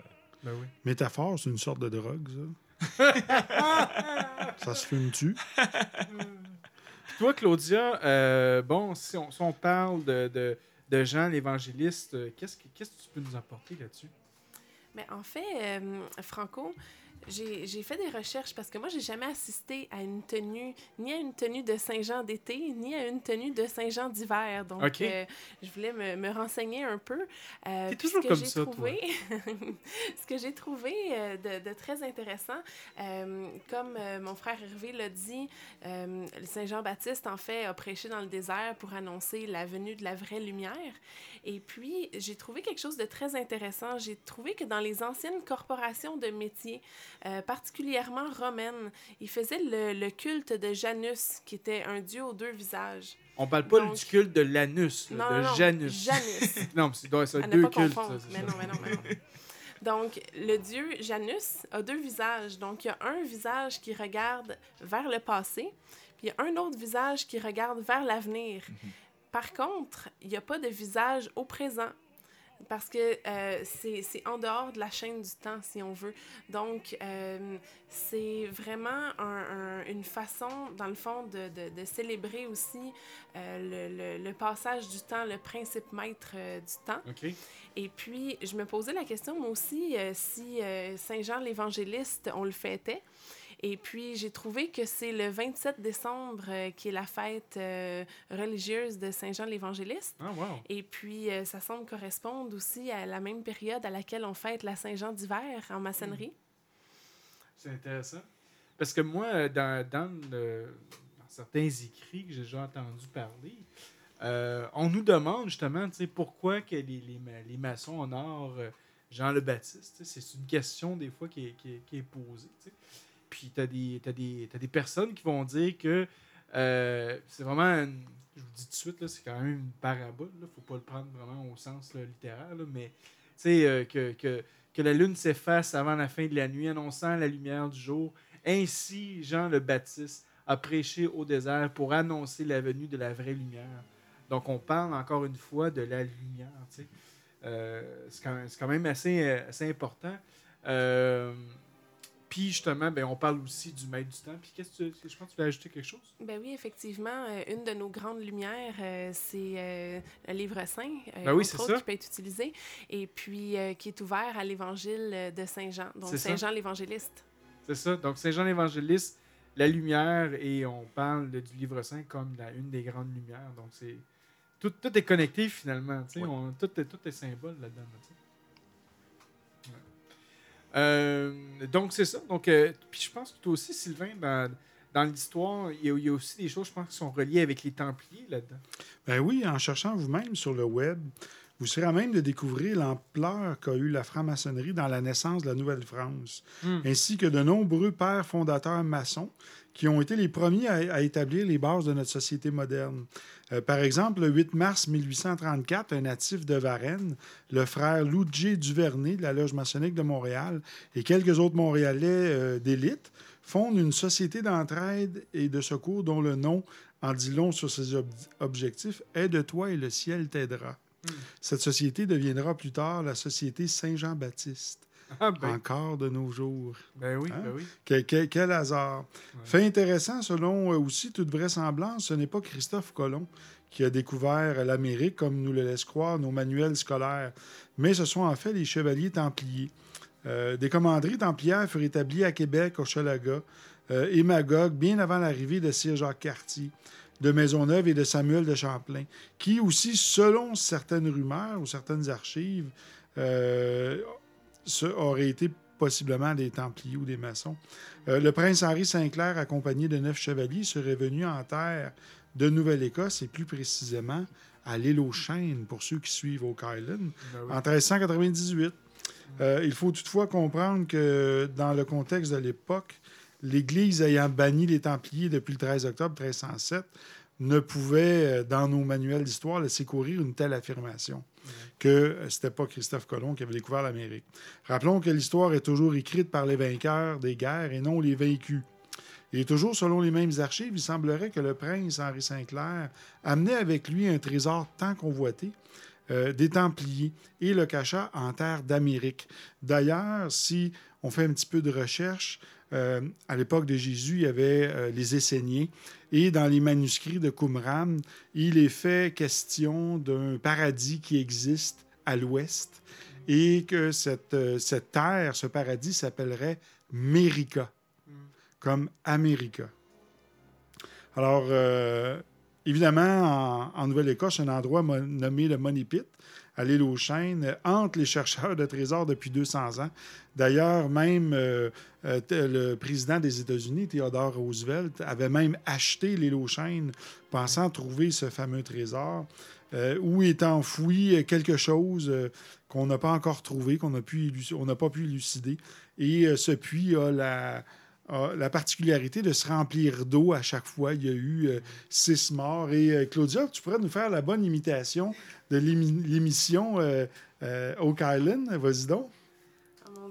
Ben oui. Métaphore, c'est une sorte de drogue, ça? ça se fume-tu? Toi, Claudia, euh, bon, si on, parle de, Jean l'évangéliste, euh, qu'est-ce que, tu peux nous apporter là-dessus? Mais en fait, euh, Franco, j'ai fait des recherches parce que moi, j'ai jamais assisté à une tenue, ni à une tenue de Saint-Jean d'été, ni à une tenue de Saint-Jean d'hiver. Donc, euh, je voulais me, me renseigner un peu. Euh, T'es toujours ce que comme j'ai ça, toi. trouvé, ce que j'ai trouvé euh, de, de très intéressant, euh, comme mon frère Hervé l'a dit, Saint-Jean-Baptiste, en fait, a prêché dans le désert pour annoncer la venue de la vraie lumière. Et puis, j'ai trouvé quelque chose de très intéressant. J'ai trouvé que dans les anciennes corporations de métiers, euh, particulièrement romaines, ils faisaient le, le culte de Janus, qui était un dieu aux deux visages. On parle pas Donc- du culte de l'anus, Non, de non, Janus. Janus. non, mais c'est doit être ne deux cultes. ça, Mais ça. non, mais non, mais non. Donc, le dieu Janus a deux visages. Donc, il y a un visage qui regarde vers le passé, puis il y a un autre visage qui regarde vers l'avenir. Par contre, il n'y a pas de visage au présent. Parce que euh, c'est en dehors de la chaîne du temps, si on veut. Donc, euh, c'est vraiment un- un- une façon, dans le fond, de, de- de célébrer aussi euh, le, le- le passage du temps, le principe maître euh, du temps. Et puis, je me posais la question, moi aussi, si euh, Saint-Jean l'Évangéliste, on le fêtait. Et puis, j'ai trouvé que c'est le 27 décembre euh, qui est la fête euh, religieuse de Saint-Jean l'Évangéliste. Ah, wow. Et puis, euh, ça semble correspondre aussi à la même période à laquelle on fête la Saint-Jean d'hiver en maçonnerie. C'est intéressant. Parce que moi, dans, dans, le- dans certains écrits que j'ai déjà entendu parler, on nous demande justement tu sais, pourquoi que les, les, les maçons honorent Jean le Baptiste. C'est une question des fois qui est, qui est- qui est posée. Puis tu as des, personnes qui vont dire que euh, c'est vraiment, une- je vous dis tout de suite, c'est quand même une parabole. Il faut pas le prendre vraiment au sens là, littéraire, là, mais tu sais, euh, que, que, que la lune s'efface avant la fin de la nuit, annonçant la lumière du jour. Ainsi, Jean le Baptiste a prêché au désert pour annoncer la venue de la vraie lumière. Donc, on parle encore une fois de la lumière. Euh, c'est quand, quand même assez, euh, assez important. Euh, puis, justement, ben, on parle aussi du maître du temps. Puis, qu'est-ce que tu, je pense que tu veux ajouter quelque chose? Ben oui, effectivement, euh, une de nos grandes lumières, euh, c'est euh, le livre saint, euh, Ben oui, autres, ça. qui peut être utilisé, et puis euh, qui est ouvert à l'évangile de Saint Jean, donc. Saint Jean l'évangéliste. C'est ça. Donc, Saint-Jean l'Évangéliste, la lumière, et on parle de- du livre saint comme la, une des grandes lumières. Donc, c'est. Tout, tout est connecté finalement. tu sais, Ouais. on- tout, est, tout est symbole là-dedans. là. Euh, donc, c'est ça. Donc, euh, puis je pense que toi aussi, Sylvain, dans, l'histoire, il il y a aussi des choses, je pense, qui sont reliées avec les Templiers là-dedans. Ben oui, en cherchant vous-même sur le web, vous serez à même de découvrir l'ampleur qu'a eu la franc-maçonnerie dans la naissance de la Nouvelle-France, Hmm. ainsi que de nombreux pères fondateurs maçons qui ont été les premiers à, à établir les bases de notre société moderne. Euh, par exemple, le 8 mars 1834, un natif de Varennes, le frère Loudjé Duvernay de la Loge maçonnique de Montréal et quelques autres Montréalais euh, d'élite fondent une société d'entraide et de secours dont le nom en dit long sur ses ob- objectifs Aide-toi et le ciel t'aidera. Cette société deviendra plus tard la Société Saint-Jean-Baptiste, Ah, ben, encore de nos jours. ben oui, Hein? ben oui. Quel, hasard. Fait intéressant, selon euh, aussi toute vraisemblance, ce n'est pas Christophe Colomb qui a découvert l'Amérique comme nous le laissent croire nos manuels scolaires, mais ce sont en fait les chevaliers templiers. Euh, des commanderies templières furent établies à Québec, au Chalaga euh, et Magog, bien avant l'arrivée de Sir Jacques Cartier, de Maisonneuve et de Samuel de Champlain, qui aussi, selon certaines rumeurs ou certaines archives, euh, ce- auraient été possiblement des Templiers ou des maçons. Euh, le prince Henri Sinclair, accompagné de neuf chevaliers, serait venu en terre de Nouvelle-Écosse et plus précisément à l'île aux Chênes, pour ceux qui suivent Oak Island, Ben oui. en 1398. Euh, il faut toutefois comprendre que dans le contexte de l'époque, l'Église ayant banni les Templiers depuis le 13 octobre 1307 ne pouvait, euh, dans nos manuels d'histoire, laisser courir une telle affirmation que euh, c'était pas Christophe Colomb qui avait découvert l'Amérique. Rappelons que l'histoire est toujours écrite par les vainqueurs des guerres et non les vaincus. Et toujours selon les mêmes archives, il semblerait que le prince Henri Sinclair amenait avec lui un trésor tant convoité, euh, des Templiers, et le cacha en terre d'Amérique. D'ailleurs, si on fait un petit peu de recherche, euh, à l'époque de Jésus, il y avait euh, les Esséniens, et dans les manuscrits de Qumran, il est fait question d'un paradis qui existe à l'ouest, et que cette, euh, cette terre, ce paradis, s'appellerait Mérica, comme America. Alors, évidemment, en, Nouvelle-Écosse, un endroit nommé le Money Pit, à l'île aux euh, hante les chercheurs de trésors depuis 200 ans. D'ailleurs, même euh, euh, le président des États-Unis, Theodore Roosevelt, avait même acheté l'île aux Chênes, pensant trouver ce fameux trésor, où est enfoui quelque chose qu'on n'a pas encore trouvé, qu'on n'a pas pu élucider. Et ce puits a la, la particularité de se remplir d'eau à chaque fois. Il y a eu euh, six morts. Et euh, Claudia, tu pourrais nous faire la bonne imitation de l'émi- l'émission euh, Oak Island? Vas-y donc. Oh mon.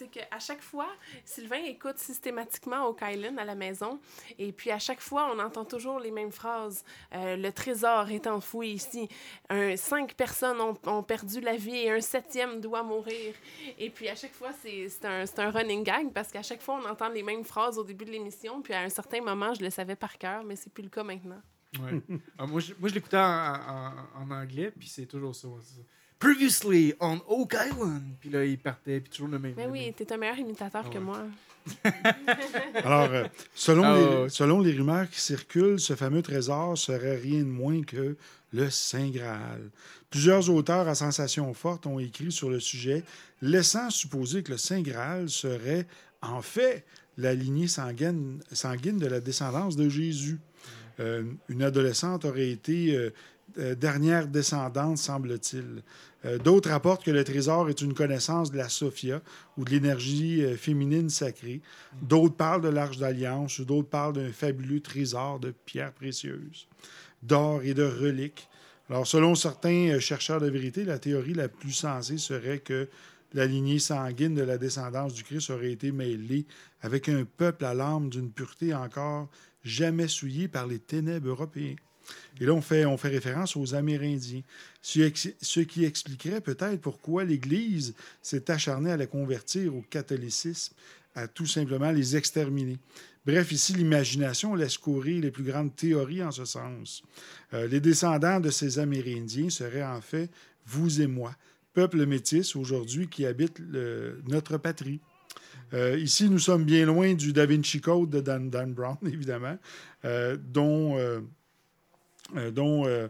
C'est qu'à chaque fois, Sylvain écoute systématiquement au Kylan à la maison. Et puis à chaque fois, on entend toujours les mêmes phrases. Euh, le trésor est enfoui ici. Un, cinq personnes ont, ont perdu la vie et un septième doit mourir. Et puis à chaque fois, c'est un, un running gag parce qu'à chaque fois, on entend les mêmes phrases au début de l'émission. Puis à un certain moment, je le savais par cœur, mais c'est plus le cas maintenant. Ouais. Ah, moi, je, moi, l'écoutais en- en anglais, puis c'est toujours ça. Previously on Oak Island. Puis là, il partait, puis toujours le même. Mais oui, t'es un meilleur imitateur Ah que ouais. moi. Alors, euh, selon, Ah, les, selon les rumeurs qui circulent, ce fameux trésor serait rien de moins que le Saint Graal. Plusieurs auteurs à sensation forte ont écrit sur le sujet, laissant supposer que le Saint Graal serait en fait la lignée sanguine, sanguine de la descendance de Jésus. Euh, une adolescente aurait été euh, euh, dernière descendante, semble-t-il. Euh, D'autres rapportent que le trésor est une connaissance de la Sophia ou de l'énergie euh, féminine sacrée. D'autres parlent de l'Arche d'Alliance ou d'autres parlent d'un fabuleux trésor de pierres précieuses, d'or et de reliques. Alors, selon certains chercheurs de vérité, la théorie la plus sensée serait que la lignée sanguine de la descendance du Christ aurait été mêlée avec un peuple à l'âme d'une pureté encore jamais souillée par les ténèbres européens. Et là, on fait, on fait référence aux Amérindiens. Ce, qui expliquerait peut-être pourquoi l'Église s'est acharnée à les convertir au catholicisme, à tout simplement les exterminer. Bref, ici, l'imagination laisse courir les plus grandes théories en ce sens. Euh, les descendants de ces Amérindiens seraient en fait vous et moi, peuple métis aujourd'hui qui habite notre patrie. Euh, ici, nous sommes bien loin du Da Vinci Code de Dan, Brown, évidemment, euh, dont, dont, euh,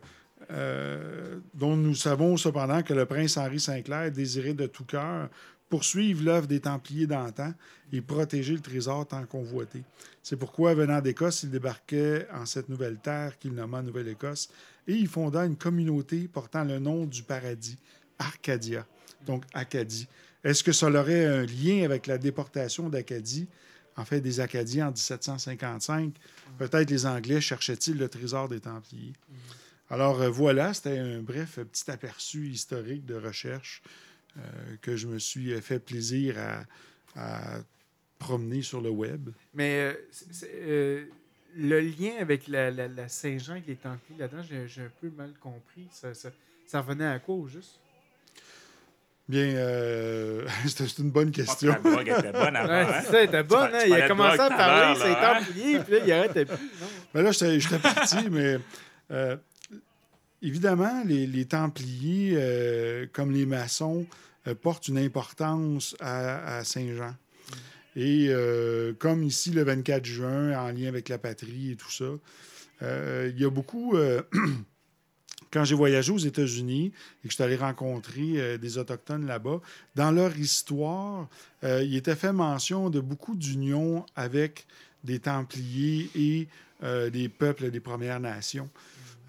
euh, dont nous savons cependant que le prince Henri Sinclair désirait de tout cœur poursuivre l'œuvre des Templiers d'antan et protéger le trésor tant convoité. C'est pourquoi, venant d'Écosse, il débarquait en cette nouvelle terre qu'il nomma Nouvelle-Écosse et il fonda une communauté portant le nom du paradis, Arcadia, donc Acadie. Est-ce que ça aurait un lien avec la déportation d'Acadie, en fait des Acadiens en 1755? Peut-être les Anglais cherchaient-ils le trésor des Templiers. Alors euh, voilà, c'était un bref petit aperçu historique de recherche euh, que je me suis euh, fait plaisir à, à promener sur le web. Mais euh, le lien avec la, la- la Saint-Jean qui est Templier là-dedans, j'ai j'ai un peu mal compris. Ça, ça, ça revenait à quoi au juste? Bien, euh, c'était c'est une bonne question. la drogue était bonne avant. Ouais, hein? ça, était bonne. Hein? Il a commencé à parler, c'est là, hein? Templier, puis là, il arrêtait plus. Non? Ben là, j'étais parti, mais euh, évidemment, les, les Templiers, euh, comme les maçons, euh, portent une importance à, à Saint-Jean. Et euh, comme ici, le 24 juin, en lien avec la patrie et tout ça, euh, il y a beaucoup... quand j'ai voyagé aux États-Unis et que je suis allé rencontrer euh, des Autochtones là-bas, dans leur histoire, euh, il était fait mention de beaucoup d'unions avec des Templiers et euh, des peuples des Premières Nations.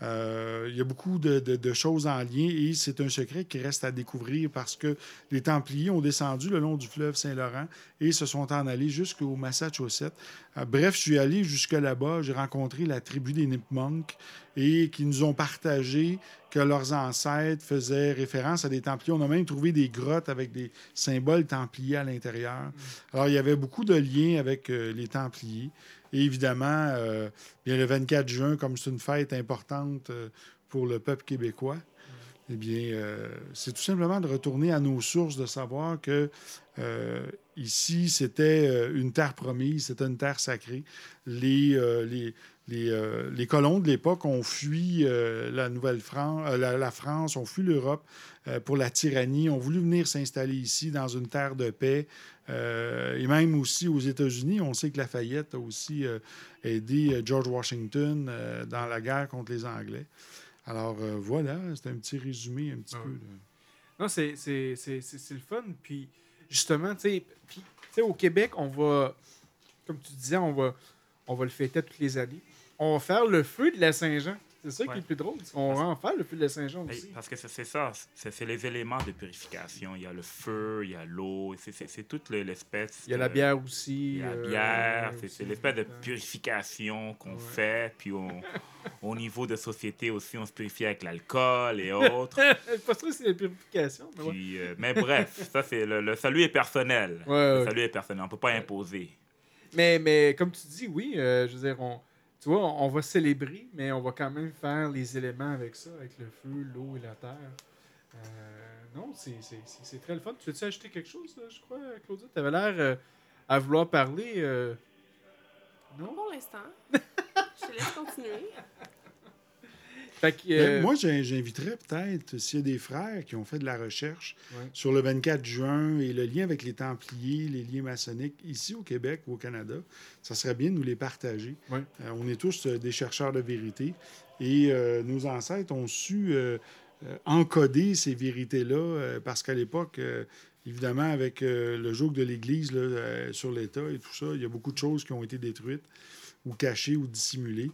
Il y a beaucoup de, de- de choses en lien et c'est un secret qui reste à découvrir parce que les Templiers ont descendu le long du fleuve Saint-Laurent et se sont en allés jusqu'au Massachusetts. Euh, bref, je suis allé jusque là-bas, j'ai rencontré la tribu des Nipmunks et qui nous ont partagé que leurs ancêtres faisaient référence à des Templiers. On a même trouvé des grottes avec des symboles Templiers à l'intérieur. Alors, il y avait beaucoup de liens avec euh, les Templiers. Et évidemment, euh, bien, le 24 juin, comme c'est une fête importante euh, pour le peuple québécois, eh bien, euh, c'est tout simplement de retourner à nos sources, de savoir que euh, ici, c'était euh, une terre promise, c'était une terre sacrée. Les, les, les, les colons de l'époque ont fui la Nouvelle-France, la, France, ont fui l'Europe pour la tyrannie, ont voulu venir s'installer ici dans une terre de paix. Et même aussi aux États-Unis, on sait que Lafayette a aussi aidé George Washington dans la guerre contre les Anglais. Alors euh, voilà, c'est un petit résumé un petit Ah peu. Non, c'est c'est- c'est- c'est- c'est le fun. Puis, justement, tu sais, puis, tu sais, au Québec, on va, comme tu disais, on va, on va le fêter toutes les années. On va faire le feu de la Saint-Jean. C'est ça qui Ouais. est le plus drôle. qu'on va en faire le feu de Saint-Jean aussi. Parce que c'est ça, c'est les éléments de purification. Il y a le feu, il y a l'eau, c'est- toute le- l'espèce. Il y a la bière aussi. Il y a la euh, bière, c'est- aussi. c'est l'espèce de purification qu'on Ouais. fait. Puis on- au niveau de société aussi, on se purifie avec l'alcool et autres. pas sûr que c'est la purification, mais ouais. Puis, euh, mais bref, ça c'est le, le salut est personnel. Le salut est personnel, on peut pas imposer. Mais, mais comme tu dis, oui, euh, je veux dire, on, tu vois, on, on va célébrer, mais on va quand même faire les éléments avec ça, avec le feu, l'eau et la terre. Euh, non, c'est très le fun. Tu veux-tu ajouter quelque chose, là, je crois, Claudia? Tu avais l'air euh, à vouloir parler. euh, Non? Pour l'instant, je te laisse continuer. Fait que, Ben, euh, Moi, j'inviterais peut-être, s'il y a des frères qui ont fait de la recherche Ouais. sur le 24 juin et le lien avec les Templiers, les liens maçonniques, ici au Québec ou au Canada, ça serait bien de nous les partager. Ouais. Euh, on est tous euh, des chercheurs de vérité et nos ancêtres ont su encoder ces vérités-là parce qu'à l'époque, évidemment, avec le joug de l'Église sur l'État et tout ça, il y a beaucoup de choses qui ont été détruites ou cachées ou dissimulées.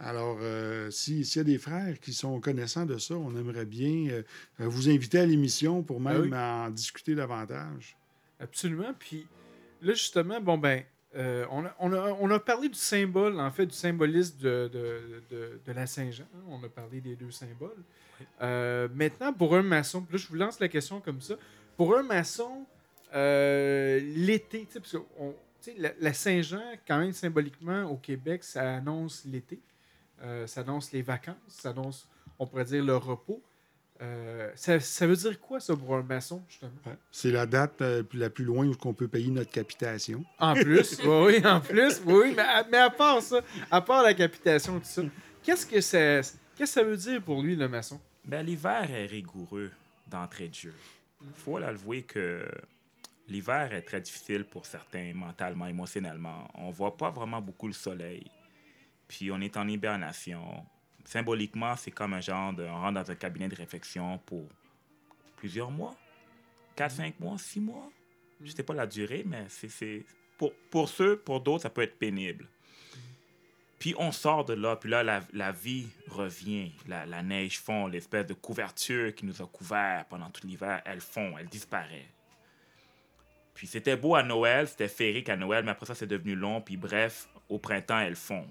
Alors, euh, si- s'il y a des frères qui sont connaissants de ça, on aimerait bien euh, euh, vous inviter à l'émission pour même Ah oui. en discuter davantage. Absolument. Puis là, justement, bon, ben, euh, on, a, on, a, on a parlé du symbole, en fait, du symbolisme de, de, de- de la Saint-Jean. On a parlé des deux symboles. Euh, maintenant, pour un maçon, puis là, je vous lance la question comme ça. Pour un maçon, euh, l'été, tu sais, parce que on- tu sais, la, la Saint-Jean, quand même symboliquement, au Québec, ça annonce l'été. Euh, ça annonce les vacances, ça annonce, on pourrait dire, le repos. Euh, ça, ça veut dire quoi, ça, pour un maçon, justement? C'est la date euh, la plus loin où on peut payer notre capitation. En plus, oui, oui, en plus, oui, mais à, mais à part ça, à part la capitation, tout ça, qu'est-ce que ça, qu'est-ce que ça veut dire pour lui, le maçon? Ben, l'hiver est rigoureux d'entrée de jeu. Il faut l'avouer que l'hiver est très difficile pour certains mentalement, émotionnellement. On voit pas vraiment beaucoup le soleil. Puis on est en hibernation. Symboliquement, c'est comme un genre de... On rentre dans un cabinet de réflexion pour plusieurs mois. 4, 5 mois, 6 mois. Je sais pas la durée, mais c'est... Pour, pour ceux, pour d'autres, ça peut être pénible. Puis on sort de là, puis là, la, la vie revient. La, la neige fond, l'espèce de couverture qui nous a couvert pendant tout l'hiver, elle fond, elle disparaît. Puis c'était beau à Noël, c'était féerique à Noël, mais après ça, c'est devenu long, puis bref, au printemps, elle fond.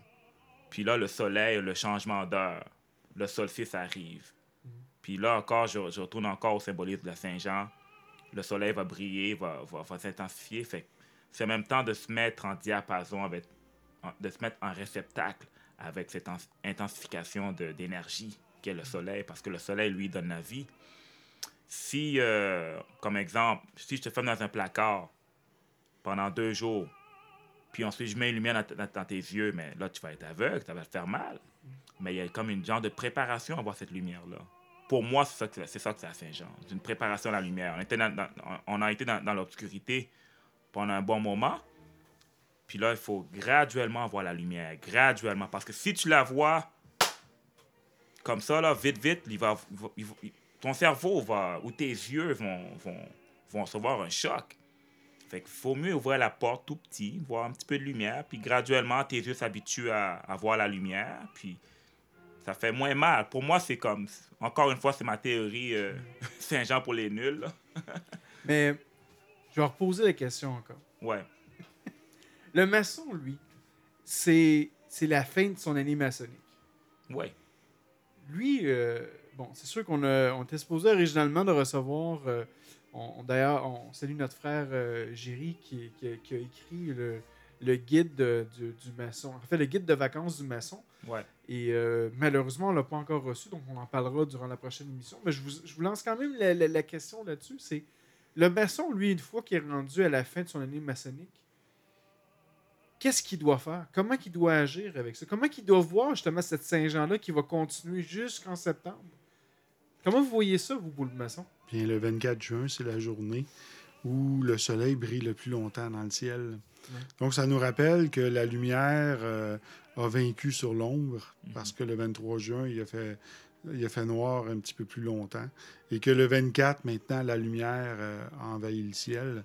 Puis là, le soleil, le changement d'heure, le solstice arrive. Puis là encore, je, retourne encore au symbolisme de la Saint-Jean. Le soleil va briller, va, s'intensifier. C'est en même temps de se mettre en diapason avec de se mettre en réceptacle avec cette intensification d'énergie qu'est le soleil, parce que le soleil, lui, donne la vie. Si, euh, comme exemple, si je te ferme dans un placard pendant deux jours, puis ensuite je mets une lumière dans, tes yeux, mais là, tu vas être aveugle, ça va te faire mal. Mais il y a comme une genre de préparation à voir cette lumière-là. Pour moi, c'est ça que c'est à Saint-Jean. C'est une préparation à la lumière. On, a été dans, l'obscurité pendant un bon moment. Puis là, il faut graduellement voir la lumière. Graduellement. Parce que si tu la vois comme ça, là, vite, vite, ton cerveau va, ou tes yeux vont, vont, vont recevoir un choc. Fait qu'il faut mieux ouvrir la porte tout petit, voir un petit peu de lumière, puis graduellement, tes yeux s'habituent à, à voir la lumière, puis ça fait moins mal. Pour moi, c'est comme, encore une fois, c'est ma théorie euh, Saint-Jean pour les nuls. Mais je vais reposer la question encore. Ouais. Le maçon, lui, c'est c'est la fin de son année maçonnique. Ouais. Lui, euh, bon, c'est sûr qu'on a- on était supposé originalement de recevoir. euh, on- on- D'ailleurs, on salue notre frère euh, Géry qui, qui a- qui a écrit le, le guide de- du, du maçon. En fait, le guide de vacances du maçon. Ouais. Et euh, malheureusement, on ne l'a pas encore reçu, donc on en parlera durant la prochaine émission. Mais je vous, je vous lance quand même la, la- la question là-dessus. C'est le maçon, lui, une fois qu'il est rendu à la fin de son année maçonnique, qu'est-ce qu'il doit faire? Comment il doit agir avec ça? Comment il doit voir justement cette Saint-Jean-là qui va continuer jusqu'en septembre? Comment vous voyez ça, vous, boule maçon? Bien, le 24 juin, c'est la journée où le soleil brille le plus longtemps dans le ciel. Donc, ça nous rappelle que la lumière euh, a vaincu sur l'ombre, parce que le 23 juin, il a, fait, il a fait noir un petit peu plus longtemps, et que le 24, maintenant, la lumière euh, a envahi le ciel.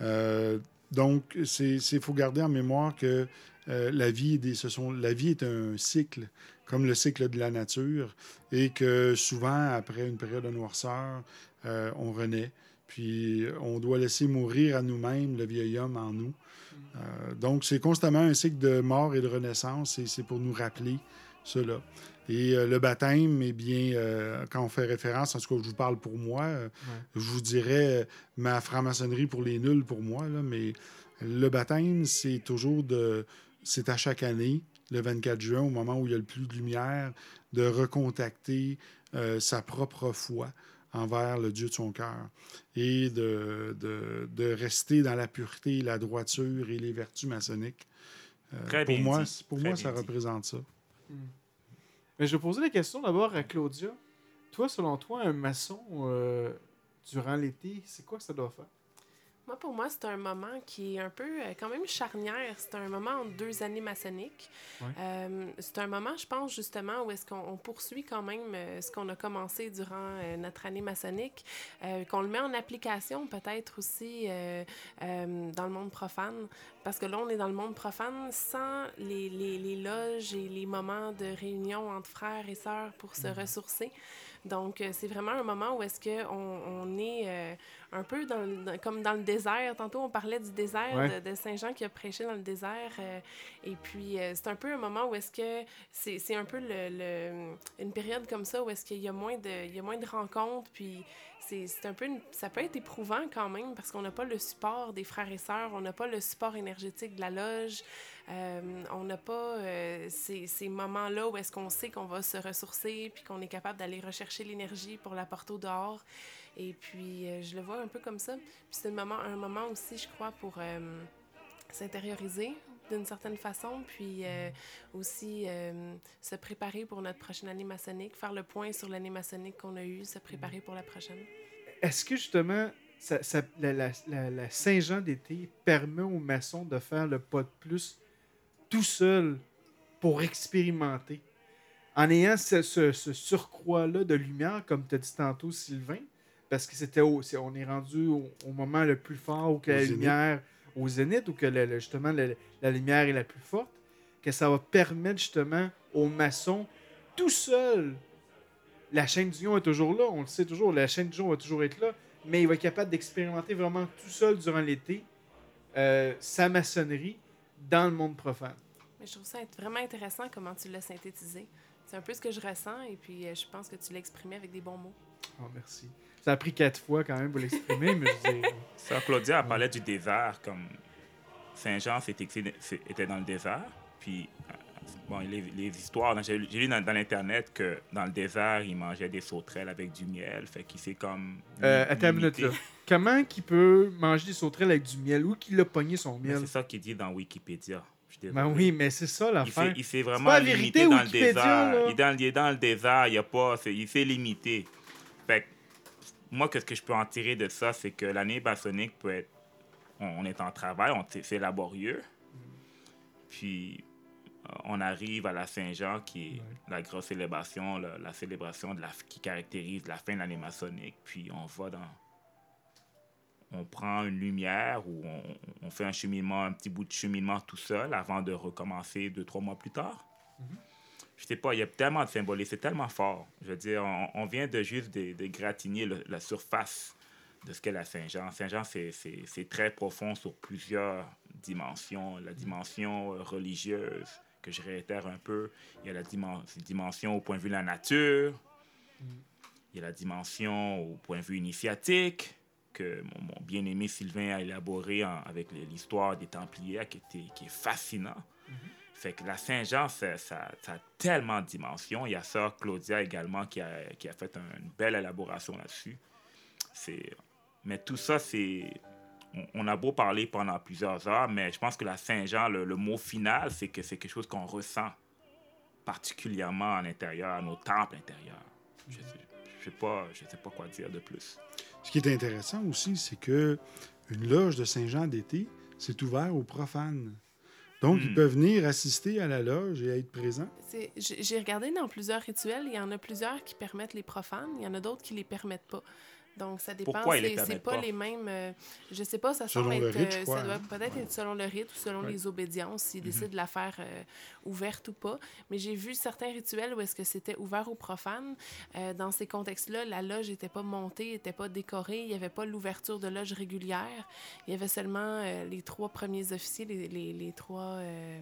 Euh, donc, il faut garder en mémoire que euh, la, vie des, ce sont, la vie est un cycle, comme le cycle de la nature, et que souvent, après une période de noirceur, euh, on renaît. Puis on doit laisser mourir à nous-mêmes le vieil homme en nous. Euh, donc, c'est constamment un cycle de mort et de renaissance, et c'est pour nous rappeler cela. Et euh, le baptême, eh bien, euh, quand on fait référence, en tout cas, je vous parle pour moi, euh, je vous dirais ma franc-maçonnerie pour les nuls pour moi, là, mais le baptême, c'est toujours de. C'est à chaque année, le 24 juin, au moment où il y a le plus de lumière, de recontacter euh, sa propre foi envers le Dieu de son cœur et de, de, de rester dans la pureté, la droiture et les vertus maçonniques. Euh, Très pour bien moi, dit. pour Très moi bien ça dit. représente ça. Mais je vais poser la question d'abord à Claudia. Toi, selon toi, un maçon, euh, durant l'été, c'est quoi que ça doit faire? Moi, pour moi, c'est un moment qui est un peu euh, quand même charnière. C'est un moment entre deux années maçonniques. Ouais. Euh, c'est un moment, je pense, justement, où est-ce qu'on on poursuit quand même euh, ce qu'on a commencé durant notre année maçonnique, qu'on le met en application peut-être aussi dans le monde profane. Parce que là, on est dans le monde profane sans les, les, les loges et les moments de réunion entre frères et sœurs pour se ressourcer. Donc, euh, c'est vraiment un moment où est-ce qu'on on est euh, un peu dans, comme dans le désert. Tantôt, on parlait du désert, Ouais. de, de Saint-Jean qui a prêché dans le désert. euh, et puis, euh, c'est un peu un moment où est-ce que c'est c'est un peu le, le- une période comme ça où est-ce qu'il y a moins de, il y a moins de rencontres. Puis, c'est un peu ça peut être éprouvant quand même parce qu'on n'a pas le support des frères et sœurs, on n'a pas le support énergétique de la loge, euh, on n'a pas euh, ces, moments-là où est-ce qu'on sait qu'on va se ressourcer puis qu'on est capable d'aller rechercher l'énergie pour la porter au dehors. Et puis, euh, je le vois un peu comme ça. Puis c'est un moment, un moment aussi, je crois, pour s'intérioriser d'une certaine façon, puis euh, aussi euh, se préparer pour notre prochaine année maçonnique, faire le point sur l'année maçonnique qu'on a eue, se préparer pour la prochaine. Est-ce que justement, ça- ça- la, la- la- la Saint-Jean d'été permet aux maçons de faire le pas de plus tout seul pour expérimenter? En ayant ce, ce- ce surcroît-là de lumière, comme tu as dit tantôt, Sylvain, parce que c'était on est rendu au, au moment le plus fort où que la lumière, au zénith, où que le- le- justement le- la lumière est la plus forte, que ça va permettre justement aux maçons tout seul la chaîne du lion est toujours là, on le sait toujours, la chaîne du lion va toujours être là, mais il va être capable d'expérimenter vraiment tout seul durant l'été euh, sa maçonnerie dans le monde profane. Mais je trouve ça être vraiment intéressant comment tu l'as synthétisé. C'est un peu ce que je ressens et puis euh, je pense que tu l'as exprimé avec des bons mots. Oh, merci. Ça a pris quatre fois quand même pour l'exprimer, mais je dis, Ça, Claudia a parlé du désert, comme Saint-Jean était dans le désert. Puis, euh, bon, les, les histoires, j'ai lu dans, dans l'Internet que dans le désert, il mangeait des sauterelles avec du miel. Fait qu'il s'est comme. euh, attends une minute là. Comment qu'il peut manger des sauterelles avec du miel? Où qu'il a pogné son miel? C'est ça qu'il dit dans Wikipédia. Ben oui, mais c'est ça l'affaire. il s'est vraiment limité dans le désert. là. Il est dans, il est dans le désert, il a pas, il s'est limité. Moi, qu'est-ce que je peux en tirer de ça, c'est que l'année maçonnique peut être... On, est en travail, on, c'est laborieux. Puis, euh, on arrive à la Saint-Jean, qui est la grosse célébration, la, la célébration de la, qui caractérise la fin de l'année maçonnique. Puis, on va dans... On prend une lumière ou on, on fait un cheminement, un petit bout de cheminement tout seul avant de recommencer deux, trois mois plus tard. Je sais pas, il y a tellement de symbolisme, c'est tellement fort. Je veux dire, on, vient de juste de, le- la surface de ce qu'est la Saint-Jean. Saint-Jean, c'est- très profond sur plusieurs dimensions. La dimension euh, religieuse, que je réitère un peu. Il y a la dimen- dimension au point de vue de la nature. Il y a la dimension au point de vue initiatique, que mon, bien-aimé Sylvain a élaboré avec l'histoire des Templiers, qui, était, qui est fascinant. Fait que la Saint-Jean, ça, ça- a tellement de dimensions. Il y a ça, Claudia également, qui a, qui a fait un- une belle élaboration là-dessus. C'est... Mais tout ça, c'est... On, a beau parler pendant plusieurs heures, mais je pense que la Saint-Jean, le, mot final, c'est que c'est quelque chose qu'on ressent particulièrement à l'intérieur, à nos temples intérieurs. Je sais, sais pas, sais pas quoi dire de plus. Ce qui est intéressant aussi, c'est que une loge de Saint-Jean d'été, c'est ouvert aux profanes. Donc, ils Hmm. peuvent venir assister à la loge et être présents. J'ai regardé dans plusieurs rituels, il y en a plusieurs qui permettent les profanes, il y en a d'autres qui les permettent pas. Donc, ça dépend. Pourquoi les c'est- pas, pas? les mêmes. euh, je sais pas, ça Selon semble le être. rite, euh, crois, ça doit hein. peut-être être selon le rite ou selon Ouais. les obédiences, s'ils décident de la faire euh, ouverte ou pas. Mais j'ai vu certains rituels où est-ce que c'était ouvert aux profanes. Euh, dans ces contextes-là, la loge n'était pas montée, n'était pas décorée, il n'y avait pas l'ouverture de loge régulière. Il y avait seulement euh, les trois premiers officiers, les, les- les trois euh,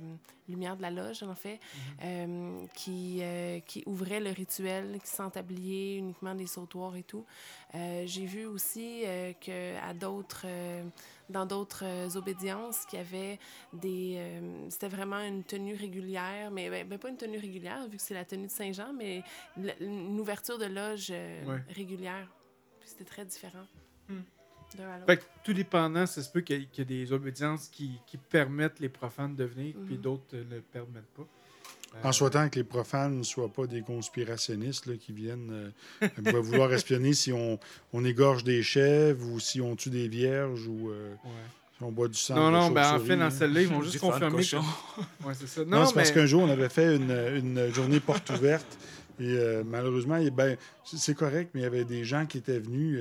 lumières de la loge, en fait, euh, qui, euh, qui ouvraient le rituel, qui s'entabliaient uniquement des sautoirs et tout. Euh, J'ai vu aussi euh, que à d'autres, euh, dans d'autres euh, obédiences, qu'il y avait des, euh, c'était vraiment une tenue régulière, mais ben, ben, pas une tenue régulière vu que c'est la tenue de Saint-Jean, mais l- une ouverture de loge euh, Ouais. régulière. Puis C'était très différent. Hmm. Fait que tout dépendant, ça se peut qu'il y, ait- des obédiences qui, qui permettent les profanes de venir, puis Mhm. d'autres euh, ne le permettent pas. Euh, En souhaitant que les profanes ne soient pas des conspirationnistes là, qui viennent euh, vouloir espionner si on, on égorge des chèvres ou si on tue des vierges ou euh, ouais. si on boit du sang. Non, de non, ben en fait, dans là. celle-là, ils vont juste confirmer. que- Ouais, c'est ça. Non, Non, c'est parce qu'un jour, on avait fait une, une journée porte ouverte et euh, malheureusement, ben, c'est correct, mais il y avait des gens qui étaient venus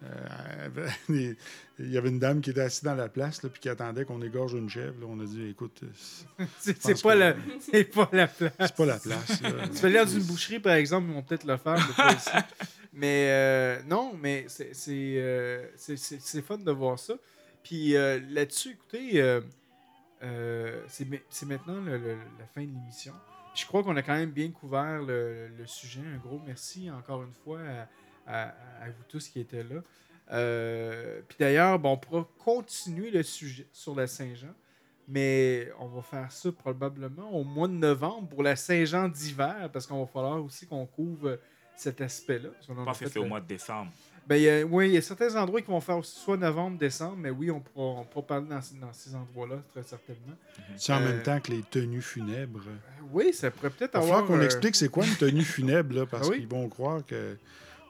il y avait une dame qui était assise dans la place, là, puis qui attendait qu'on égorge une chèvre. là. On a dit, écoute, euh, C'est pas, que la, c'est pas la place. c'est pas la place. Tu fais l'air d'une boucherie, par exemple, ils vont peut-être le faire, mais pas ici. Mais euh, non, mais c'est c'est, euh, c'est- c'est- c'est fun de voir ça. Puis euh, là-dessus, écoutez, euh, euh, c'est ma- c'est maintenant le- le- la fin de l'émission. Je crois qu'on a quand même bien couvert le, le sujet. Un gros merci encore une fois à, à- à vous tous qui étaient là. Euh, puis d'ailleurs, bon, on pourra continuer le sujet sur la Saint-Jean. Mais on va faire ça probablement au mois de novembre pour la Saint-Jean d'hiver, parce qu'on va falloir aussi qu'on couvre cet aspect-là. Que fait, c'est au euh, mois de décembre. ben, il y a- oui, il y a certains endroits qui vont faire soit novembre, décembre, mais oui, on pourra, on pourra parler dans, ces- dans ces endroits-là, très certainement. C'est en Euh, même temps que les tenues funèbres. Oui, ça pourrait peut-être Il va avoir. falloir qu'on euh, explique c'est quoi une tenue funèbre, là, parce Ah oui? qu'ils vont croire que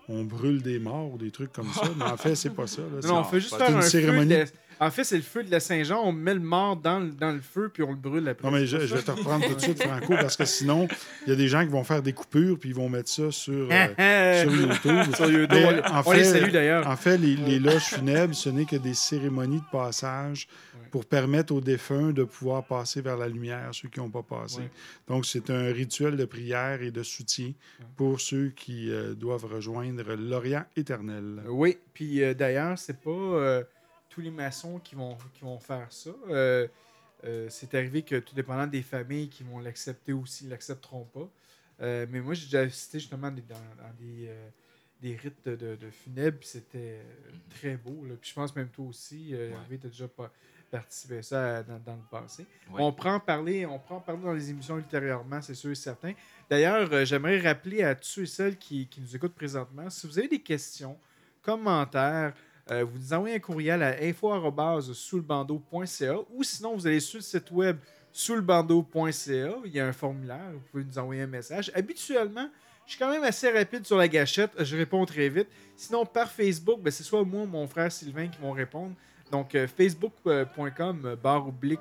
on brûle des morts ou des trucs comme ça. Mais en fait, c'est pas ça. là. Non, on fait juste C'est faire une un cérémonie. En fait, c'est le feu de la Saint-Jean. On met le mort dans le, dans le feu, puis on le brûle après. Non, mais je, vais te reprendre tout de suite, Franco, parce que sinon, il y a des gens qui vont faire des coupures puis ils vont mettre ça sur, euh, sur YouTube. Sur YouTube. Mais On les- en on les fait- salue, d'ailleurs. En fait, les, les loges funèbres, ce n'est que des cérémonies de passage pour permettre aux défunts de pouvoir passer vers la lumière, ceux qui n'ont pas passé. Ouais. Donc, c'est un rituel de prière et de soutien pour ceux qui euh, doivent rejoindre l'Orient éternel. Oui, puis euh, d'ailleurs, c'est pas euh, tous les maçons qui vont, qui vont faire ça. Euh, euh, c'est arrivé que tout dépendant des familles qui vont l'accepter aussi, ils l'accepteront pas. Euh, mais moi, j'ai déjà assisté justement dans, dans des, des rites de, de- funèbres, c'était euh, très beau. là. Puis je pense même toi aussi, euh, Hervé, t'as déjà pas participé à ça dans, dans le passé. Ouais. On prend en parler, on prend en parler dans les émissions ultérieurement, c'est sûr et certain. D'ailleurs, j'aimerais rappeler à tous ceux et celles qui, qui nous écoutent présentement, si vous avez des questions, commentaires, euh, vous nous envoyez un courriel à info.soulbando.ca ou sinon vous allez sur le site web soulbando.ca, il y a un formulaire, vous pouvez nous envoyer un message. Habituellement, je suis quand même assez rapide sur la gâchette, je réponds très vite. Sinon, par Facebook, ben, c'est soit moi ou mon frère Sylvain qui vont répondre. Donc, euh, facebook.com, euh, barre oblique,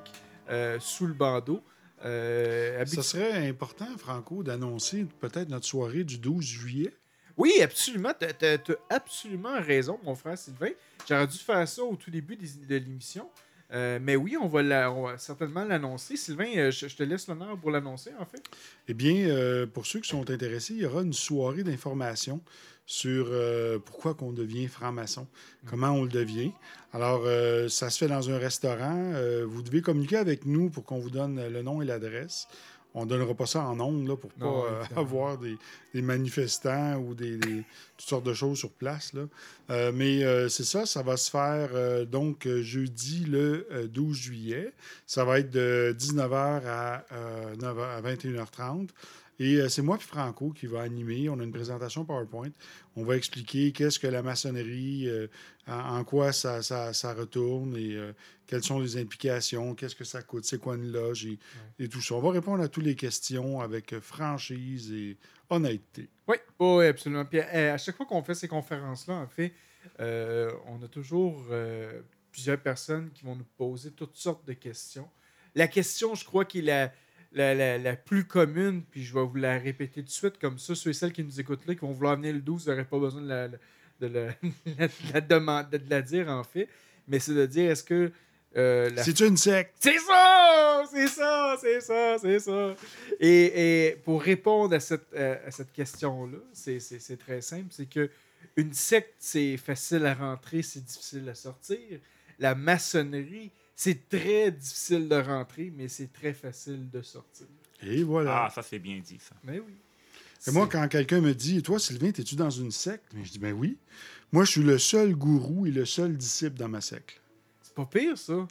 euh, sous le bandeau. Ça serait important, Franco, d'annoncer peut-être notre soirée du 12 juillet? Oui, absolument. Tu as, absolument raison, mon frère Sylvain. J'aurais dû faire ça au tout début de l'émission. Euh, mais oui, on va, la- on va certainement l'annoncer. Sylvain, euh, je, je te laisse l'honneur pour l'annoncer, en fait. Eh bien, euh, pour ceux qui sont intéressés, il y aura une soirée d'information sur euh, pourquoi qu'on devient franc-maçon, comment on le devient. Alors, ça se fait dans un restaurant. Vous devez communiquer avec nous pour qu'on vous donne le nom et l'adresse. On ne donnera pas ça en ondes là, pour ne pas Non, euh, avoir des, des manifestants ou des, des- toutes sortes de choses sur place. Là. Euh, mais euh, c'est ça, ça va se faire donc jeudi le euh, 12 juillet. Ça va être de 19h à, euh, 9h à 21h30. Et euh, c'est moi puis Franco qui va animer. On a une présentation PowerPoint. On va expliquer qu'est-ce que la maçonnerie, euh, en, en quoi ça, ça- ça retourne et euh, quelles sont les implications, qu'est-ce que ça coûte, c'est quoi une loge et, et tout ça. On va répondre à toutes les questions avec franchise et honnêteté. Oui, oui, absolument. Puis euh, à chaque fois qu'on fait ces conférences-là, en fait, on a toujours plusieurs personnes qui vont nous poser toutes sortes de questions. La question, je crois, qui est la, la, la- la plus commune, puis je vais vous la répéter tout de suite, comme ça, ceux et celles qui nous écoutent là, qui vont vouloir venir le 12, vous n'aurez pas besoin de la, de la, de la demander, de la dire, en fait. Mais c'est de dire, est-ce que. euh, la C'est une secte. c'est ça! C'est ça! C'est ça! C'est ça! Et, et pour répondre à cette, euh, à cette question-là, c'est très simple. C'est que une secte, c'est facile à rentrer, c'est difficile à sortir. La maçonnerie, c'est très difficile de rentrer, mais c'est très facile de sortir. Et voilà. Ah, ça c'est bien dit, ça. Mais oui. Et moi, quand quelqu'un me dit, toi, Sylvain, es-tu dans une secte? Mais je dis, ben oui. Moi, je suis le seul gourou et le seul disciple dans ma secte. C'est pas pire, ça.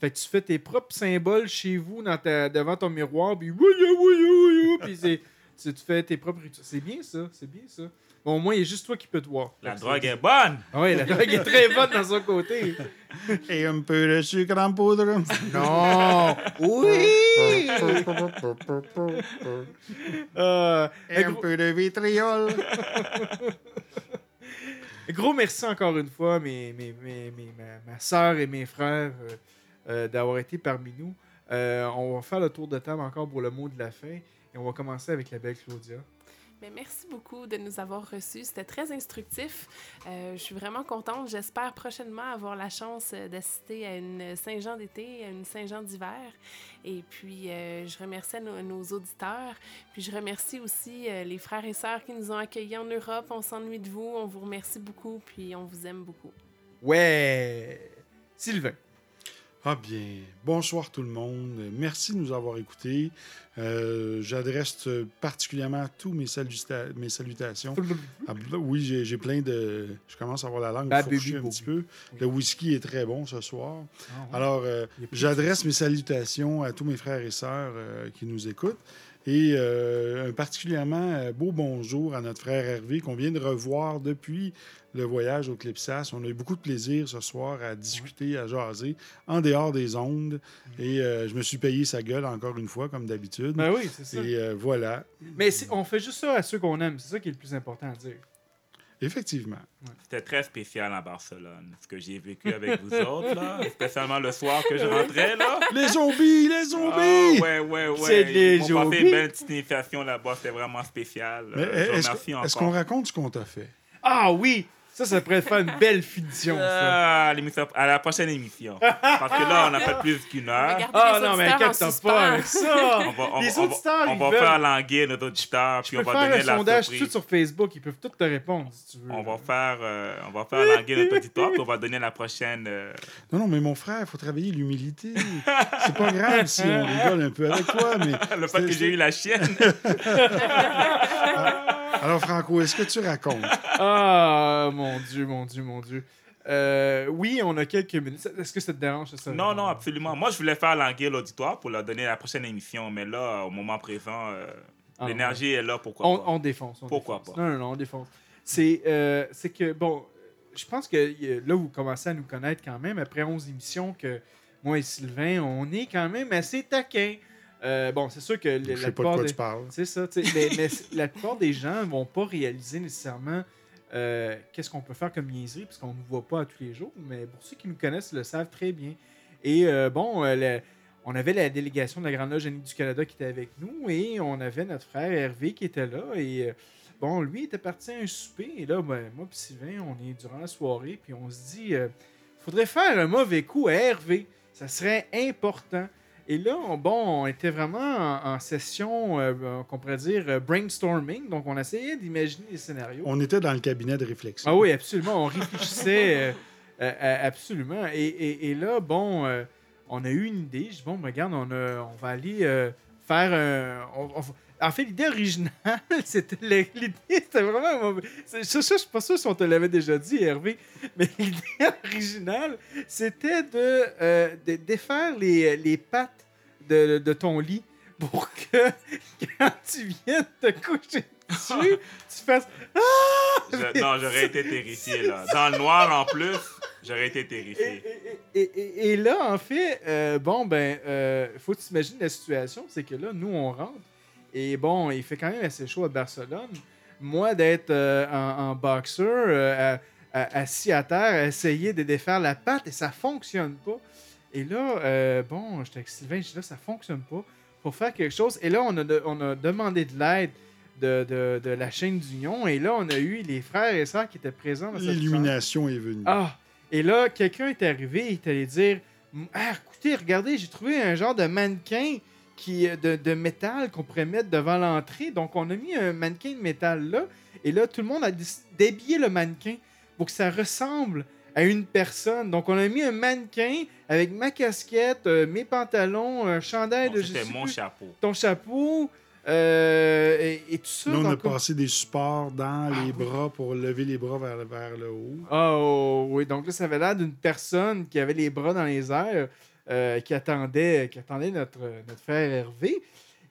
Fait que tu fais tes propres symboles chez vous dans ta- devant ton miroir, puis wouya, wouya, wouya, puis c'est- tu tu fais tes propres rituels. C'est bien ça, c'est bien ça. Bon, au moins, il y a juste toi qui peux te voir. La drogue est bonne! Ah oui, la drogue est très bonne dans son côté. Et un peu de sucre en poudre. Non! Oui! Euh, Et un gros, peu de vitriol. un gros merci encore une fois, mes, mes, mes- mes- ma, ma soeur et mes frères, euh, euh, d'avoir été parmi nous. Euh, on va faire le tour de table encore pour le mot de la fin. Et on va commencer avec la belle Claudia. Mais merci beaucoup de nous avoir reçus. C'était très instructif. Euh, je suis vraiment contente. J'espère prochainement avoir la chance euh, d'assister à une Saint-Jean d'été, à une Saint-Jean d'hiver. Et puis, euh, je remercie nos, auditeurs. Puis, je remercie aussi les frères et sœurs qui nous ont accueillis en Europe. On s'ennuie de vous. On vous remercie beaucoup. Puis, on vous aime beaucoup. Ouais! Sylvain. Ah bien, bonsoir tout le monde. Merci de nous avoir écoutés. Euh, J'adresse particulièrement tous mes, saluta mes salutations. Ah, oui, j'ai plein de... Je commence à avoir la langue fourchue baby, un petit peu. Le whisky est très bon ce soir. Ah ouais. Alors, euh, j'adresse mes salutations à tous mes frères et sœurs euh, qui nous écoutent. Et euh, un particulièrement beau bonjour à notre frère Hervé qu'on vient de revoir depuis le voyage au Clipsas. On a eu beaucoup de plaisir ce soir à discuter, à jaser en dehors des ondes. Et euh, je me suis payé sa gueule encore une fois, comme d'habitude. Ben oui, c'est ça. Et euh, voilà. Mais on fait juste ça à ceux qu'on aime. C'est ça qui est le plus important à dire. Effectivement. C'était très spécial à Barcelone, ce que j'ai vécu avec vous autres, là. Spécialement le soir que je rentrais, là. Les zombies, les Ah, zombies! ouais, ouais, ouais. C'est les Ils m'ont passé zombies. une belle petite initiation là-bas. C'était vraiment spécial. Mais Euh, je vous est-ce remercie est-ce encore. qu'on raconte ce qu'on t'a fait? Ah oui! Ça, ça pourrait faire une belle finition, ça. Ah, l'émission- à la prochaine émission. Parce que là, on a fait plus qu'une heure. Regardez Ah les non, mais inquiète-toi pas avec ça! On va, on, Les on auditeurs, on va veulent- faire languir nos auditeurs, Je puis on va donner un la sondage tout de surprise. suite sur Facebook. Ils peuvent tous te répondre, si tu veux. On va faire, euh, on va faire languir notre auditoire, puis on va donner la prochaine. euh, Non, non, mais mon frère, il faut travailler l'humilité. C'est pas grave si on rigole un peu avec toi, mais... le fait que j'ai eu la chienne. Alors, Franco, est-ce que tu racontes? Ah, mon Dieu, mon Dieu, mon Dieu. Euh, oui, on a quelques minutes. Est-ce que ça te dérange, ça? Non, non, absolument. Moi, je voulais faire languir l'auditoire pour leur donner la prochaine émission, mais là, au moment présent, euh, Ah, l'énergie est là, pourquoi On, pas? on défonce. on Pourquoi défonce. pas? Non, non, non, on défonce. C'est euh, c'est que, bon, je pense que là, vous commencez à nous connaître quand même, après 11 émissions, que moi et Sylvain, on est quand même assez taquins. Euh, bon, c'est sûr que Je la pas de plupart quoi des- tu parles. C'est ça, tu sais, mais, mais c- la plupart des gens vont pas réaliser nécessairement euh, qu'est-ce qu'on peut faire comme niaiserie, parce qu'on ne nous voit pas à tous les jours, mais pour ceux qui nous connaissent, le savent très bien. Et euh, bon, on avait la délégation de la Grande Loge du Canada qui était avec nous, et on avait notre frère Hervé qui était là, et bon, lui était parti à un souper, et là, ben, moi et Sylvain, on est durant la soirée, puis on se dit, faudrait faire un mauvais coup à Hervé, ça serait important. Et là, on- bon, on était vraiment en, en session, euh, euh, qu'on pourrait dire, euh, brainstorming. Donc, on essayait d'imaginer les scénarios. On était dans le cabinet de réflexion. Ah oui, absolument. On réfléchissait euh, absolument. Et, et- et là, bon, on a eu une idée. Je dis, bon, ben, regarde, on, a- on va aller faire un. on- on va- en fait, l'idée originale, c'était. L'idée, c'était vraiment. Ça, ça, je suis pas sûr si on te l'avait déjà dit, Hervé. Mais l'idée originale, c'était de, euh, de défaire les, les pattes de, de ton lit pour que quand tu viennes te coucher dessus, tu fasses. Ah! Je- non, j'aurais été terrifié, là. Dans le noir, en plus, j'aurais été terrifié. et- et- et- et là, en fait, euh, bon, ben, euh, faut que tu imagines la situation, c'est que là, nous, on rentre, et bon, il fait quand même assez chaud à Barcelone. Moi, d'être euh, en, en boxer, euh, à- à- assis à terre, à essayer de défaire la patte, et ça fonctionne pas. Et là, euh, bon, j'étais avec Sylvain, je dis là, ça fonctionne pas. Faut faire quelque chose. Et là, on a, de- on a demandé de l'aide de, de- de la chaîne d'Union, et là, on a eu les frères et sœurs qui étaient présents. L'illumination est venue. Ah! Et là, quelqu'un est arrivé, il est allé dire Ah, écoutez, regardez, j'ai trouvé un genre de mannequin qui, de, de métal qu'on pourrait mettre devant l'entrée. Donc, on a mis un mannequin de métal là. Et là, tout le monde a d'habiller le mannequin pour que ça ressemble à une personne. Donc, on a mis un mannequin avec ma casquette, euh, mes pantalons, un chandail Bon, de. C'était mon plus, chapeau. Ton chapeau. euh, et, et tout ça. Là, on a Donc, passé des supports dans Ah les oui. bras pour lever les bras vers, vers le haut. Oh oui, donc là, ça avait l'air d'une personne qui avait les bras dans les airs, euh, qui, attendait, qui attendait notre, notre frère Hervé.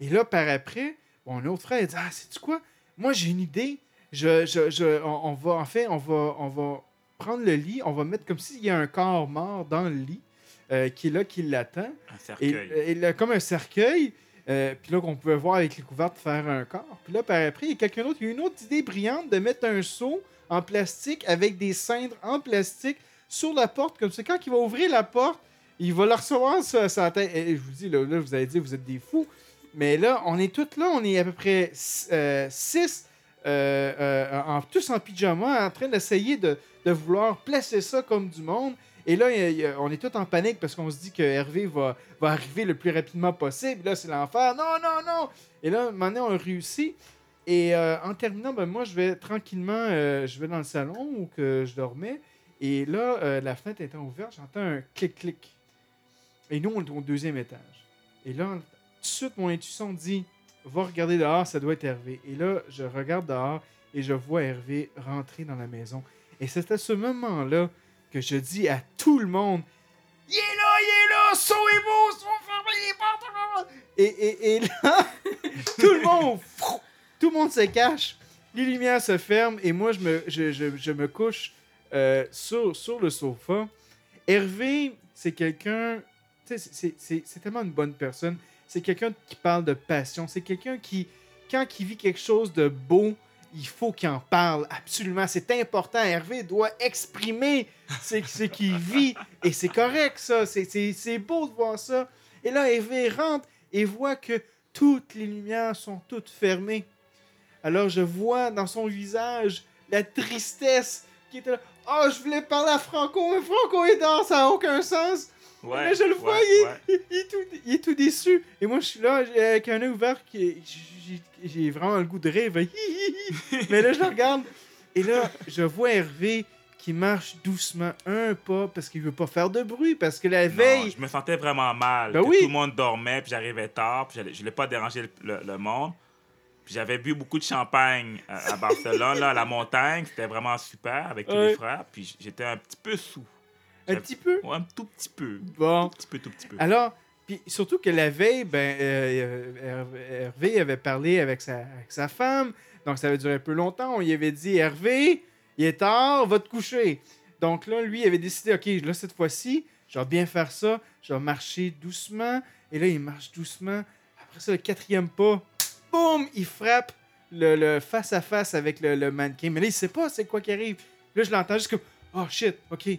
Et là, par après, mon autre frère il dit Ah, sais-tu quoi? Moi, j'ai une idée. Je, je, je- on, on va, en fait, on va, on va prendre le lit, on va mettre comme s'il y a un corps mort dans le lit euh, qui est là, qui l'attend. Un cercueil. et là, comme un cercueil. euh, puis là, qu'on pouvait voir avec les couvertes faire un corps. Puis là, par après, il y a quelqu'un d'autre. Il y a une autre idée brillante de mettre un seau en plastique avec des cendres en plastique sur la porte. Comme ça, quand il va ouvrir la porte, il va la recevoir sur sa tête. Et je vous dis, là, vous allez dire, vous êtes des fous. Mais là, on est tous là. On est à peu près 6 euh, euh, en, tous en pyjama, en train d'essayer de, vouloir placer ça comme du monde. Et là, on est tous en panique parce qu'on se dit que Hervé va, arriver le plus rapidement possible. Là, c'est l'enfer. Non, non, non! Et là, maintenant, on réussit. Et euh, en terminant, ben, moi, je vais tranquillement, euh, je vais dans le salon où que je dormais. Et là, euh, la fenêtre étant ouverte, j'entends un clic-clic. Et nous, on est au deuxième étage. Et là, tout de suite, mon intuition dit va regarder dehors, ça doit être Hervé. Et là, je regarde dehors et je vois Hervé rentrer dans la maison. Et c'est à ce moment-là que je dis à tout le monde Il est là, il est là, sauvez-vous, sauvez fermez les portes. Et, et, et là, tout le monde, tout le monde se cache, les lumières se ferment et moi, je me, je, je- me couche euh, sur, sur le sofa. Hervé, c'est quelqu'un, c'est- tellement une bonne personne. C'est quelqu'un qui parle de passion. C'est quelqu'un qui, quand il vit quelque chose de beau, il faut qu'il en parle absolument. C'est important. Hervé doit exprimer ce qu'il vit. Et c'est correct, ça. C'est beau de voir ça. Et là, Hervé rentre et voit que toutes les lumières sont toutes fermées. Alors, je vois dans son visage la tristesse qui était là. Oh, je voulais parler à Franco, mais Franco est dehors, ça n'a aucun sens. Ouais, je le vois, ouais, il, est- ouais. il- il est tout, il est tout déçu. Et moi, je suis là avec un œil ouvert. qui- j'ai- vraiment le goût de hi. Mais là, je le regarde. Et là, je vois Hervé qui marche doucement un pas parce qu'il veut pas faire de bruit. Parce que la Non, veille. je me sentais vraiment mal. Ben que oui. Tout le monde dormait, puis j'arrivais tard, puis je voulais pas déranger le, le- le monde. Puis j'avais bu beaucoup de champagne à, à Barcelone, là, à la montagne. C'était vraiment super avec tous Ouais. les frères. Puis j'étais un petit peu sous. Un petit peu. Ouais, un tout petit peu. Bon. Tout petit peu, tout petit peu. Alors, puis surtout que la veille, ben, euh, Hervé- avait parlé avec sa, avec sa femme, donc ça avait duré un peu longtemps. On lui avait dit Hervé, il est tard, va te coucher. Donc là, lui, il avait décidé ok, là, cette fois-ci, je vais bien faire ça, je vais marcher doucement. Et là, il marche doucement. Après ça, le quatrième pas, boum, il frappe le, le face-à-face avec le, le mannequin. Mais là, il sait pas c'est quoi qui arrive. Là, je l'entends juste comme oh shit, ok.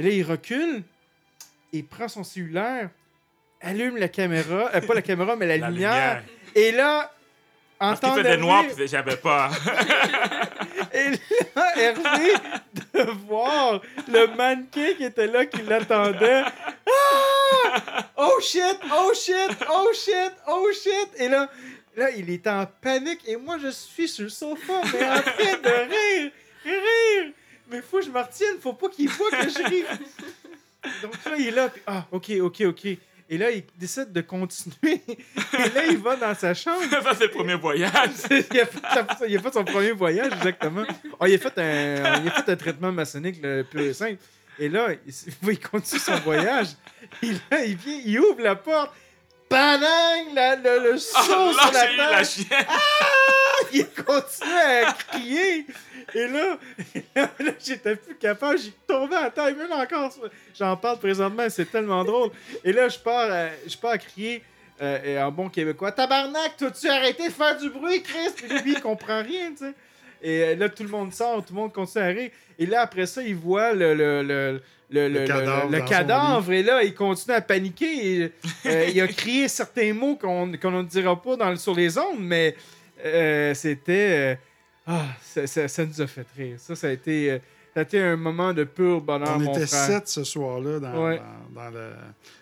Et là, il recule, il prend son cellulaire, allume la caméra, euh, pas la caméra, mais la, La lumière, lumière. Et là, en Parce qu'il faisait noir, puis j'avais pas. Et là, Hervé, de voir le mannequin qui était là, qui l'attendait. Ah! Oh shit, oh shit, oh shit, oh shit. Et là, là, il est en panique et moi, je suis sur le sofa, mais en train de rire, rire. Mais faut que je me retienne, faut pas qu'il voit que je ris. Donc là, il est là, puis ah, ok, ok, ok. Et là, il décide de continuer. Et là, il va dans sa chambre. ça, c'est le premier voyage. il, a fait, il a fait son premier voyage, exactement. Oh, il, a fait un, il a fait un traitement maçonnique le pur et simple. Et là, il, il continue son voyage. Et là, il vient, il ouvre la porte. Padang! La- le, le saut Ah, sur là, la table. chienne. Ah! Il continue à crier. Et là, là, là, j'étais plus capable. J'ai tombé à terre. Même encore, j'en parle présentement. C'est tellement drôle. Et là, je pars, à- je pars à crier euh, et en bon québécois Tabarnak, t'as-tu arrêté de faire du bruit, Chris? Puis lui, il comprend rien, tu sais. Et euh, là, tout le monde sort, tout le monde continue à rire. Et là, après ça, il voit le, le, le, le, le- cadavre le dans son cadavre. Et là, il continue à paniquer. Et, euh, il a crié certains mots qu'on qu'on ne dira pas dans, le- sur les ondes, mais euh, c'était. euh, ah, ça, ça- ça nous a fait rire. Ça, ça a été, euh, ça a été un moment de pur bonheur, On mon était frère. sept ce soir-là dans, Ouais. dans- dans le,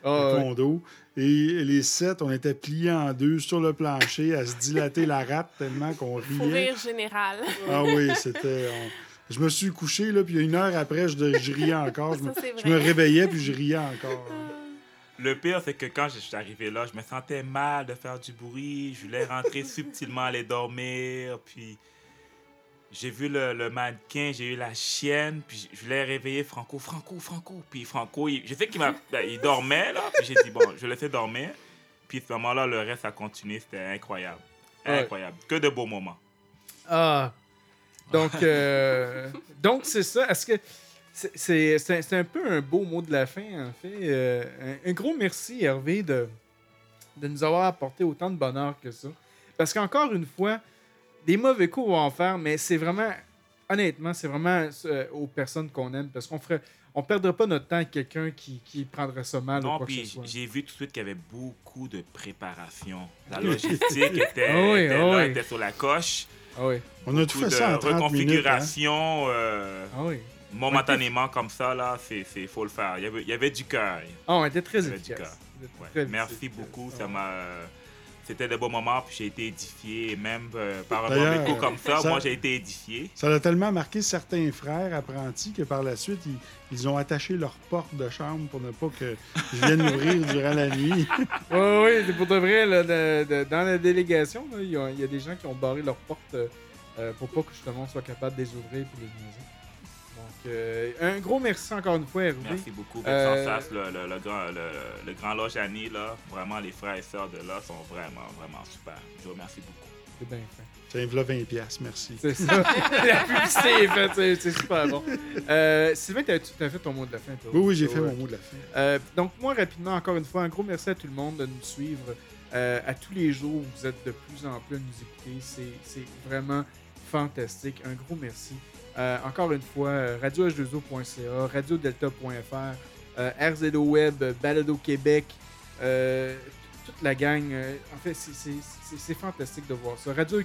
Ah, le ouais. condo. Et les sept, on était pliés en deux sur le plancher à se dilater la rate tellement qu'on riait. rire général. Ah oui, c'était. on- Je me suis couché, là, puis une heure après, je, je riais encore. Je me, Ça, c'est je me vrai. réveillais, puis je riais encore. Le pire, c'est que quand je suis arrivé là, je me sentais mal de faire du bruit. Je voulais rentrer subtilement aller dormir. Puis j'ai vu le, le mannequin, j'ai eu la chienne. Puis je voulais réveiller Franco. Franco, Franco. Puis Franco, il- je sais qu'il m'a, ben, il dormait là. Puis j'ai dit, bon, je le laisser dormir. Puis à ce moment-là, le reste a continué. C'était incroyable. Ouais. Incroyable. Que de beaux moments. Ah. Donc, euh, donc c'est ça. Est-ce que c'est, c'est un- un peu un beau mot de la fin, en fait. Euh, un, un gros merci, Hervé, de, de nous avoir apporté autant de bonheur que ça. Parce qu'encore une fois, des mauvais coups, on va en faire, mais c'est vraiment, honnêtement, c'est vraiment euh, aux personnes qu'on aime. Parce qu'on ferait, on perdrait pas notre temps avec quelqu'un qui, qui prendrait ça mal ou Non, quoi que ce puis soit. j'ai vu tout de suite qu'il y avait beaucoup de préparation. La logistique était, Ah oui, était ah là, oui. était sur la coche. Ah oui. On a tout fait ça de en 30 minutes. hein. reconfiguration. euh, Ah oui. momentanément comme ça, là, c'est c'est- faut le faire. Il y avait, il y avait du cœur. Ah, on était très Il efficace. Ouais. Merci efficace. beaucoup. Ah Ça m'a. C'était des bons moments, puis j'ai été édifié. Et même euh, par bon écho comme ça, ça- moi, j'ai été édifié. Ça a tellement marqué certains frères apprentis que par la suite, ils, ils ont attaché leur porte de chambre pour ne pas que je vienne ouvrir durant la nuit. Oui, oui, c'est pour de vrai. là, de- de- dans la délégation, il y, a, il y a des gens qui ont barré leurs portes euh, pour pas que justement on soit capable de les ouvrir pour les niaiser. Euh, un gros merci encore une fois, Hervé. Merci beaucoup. Euh, Vincent Sass, le, le, le grand, le, le grand loge Annie, là, vraiment, les frères et sœurs de là sont vraiment, vraiment super. Je vous remercie beaucoup. C'est bien fait. Tiens, voilà 20 pièces, merci. C'est ça. la publicité est faite, c'est- super bon. Euh, Sylvain, t'as- tu as fait ton mot de la fin, toi? Oui, oui, j'ai fait mon mot de la fin. Euh, donc, moi, rapidement, encore une fois, un gros merci à tout le monde de nous suivre euh, à tous les jours. Vous êtes de plus en plus à nous écouter. C'est- C'est vraiment fantastique. Un gros merci. Euh, encore une fois, euh, radioh2o.ca, radiodelta.fr, euh, RZO Web, Balado Québec, toute la gang. en fait, c'est- fantastique de voir ça. Radio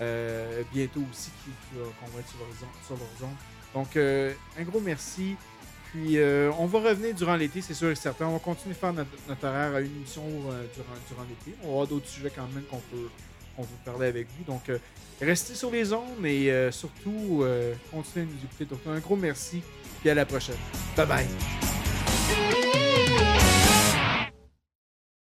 euh, bientôt aussi, qu'on va être sur l'horizon. sur. Donc, un gros merci. Puis, on va revenir durant l'été, c'est sûr et certain. On va continuer à faire notre, horaire à une émission durant, durant l'été. On avoir d'autres sujets quand même qu'on peut, qu'on veut parler avec vous. Donc, euh, restez sur les ondes et euh, surtout, euh, continuez à nous écouter. Donc, un gros merci. Puis à la prochaine. Bye bye.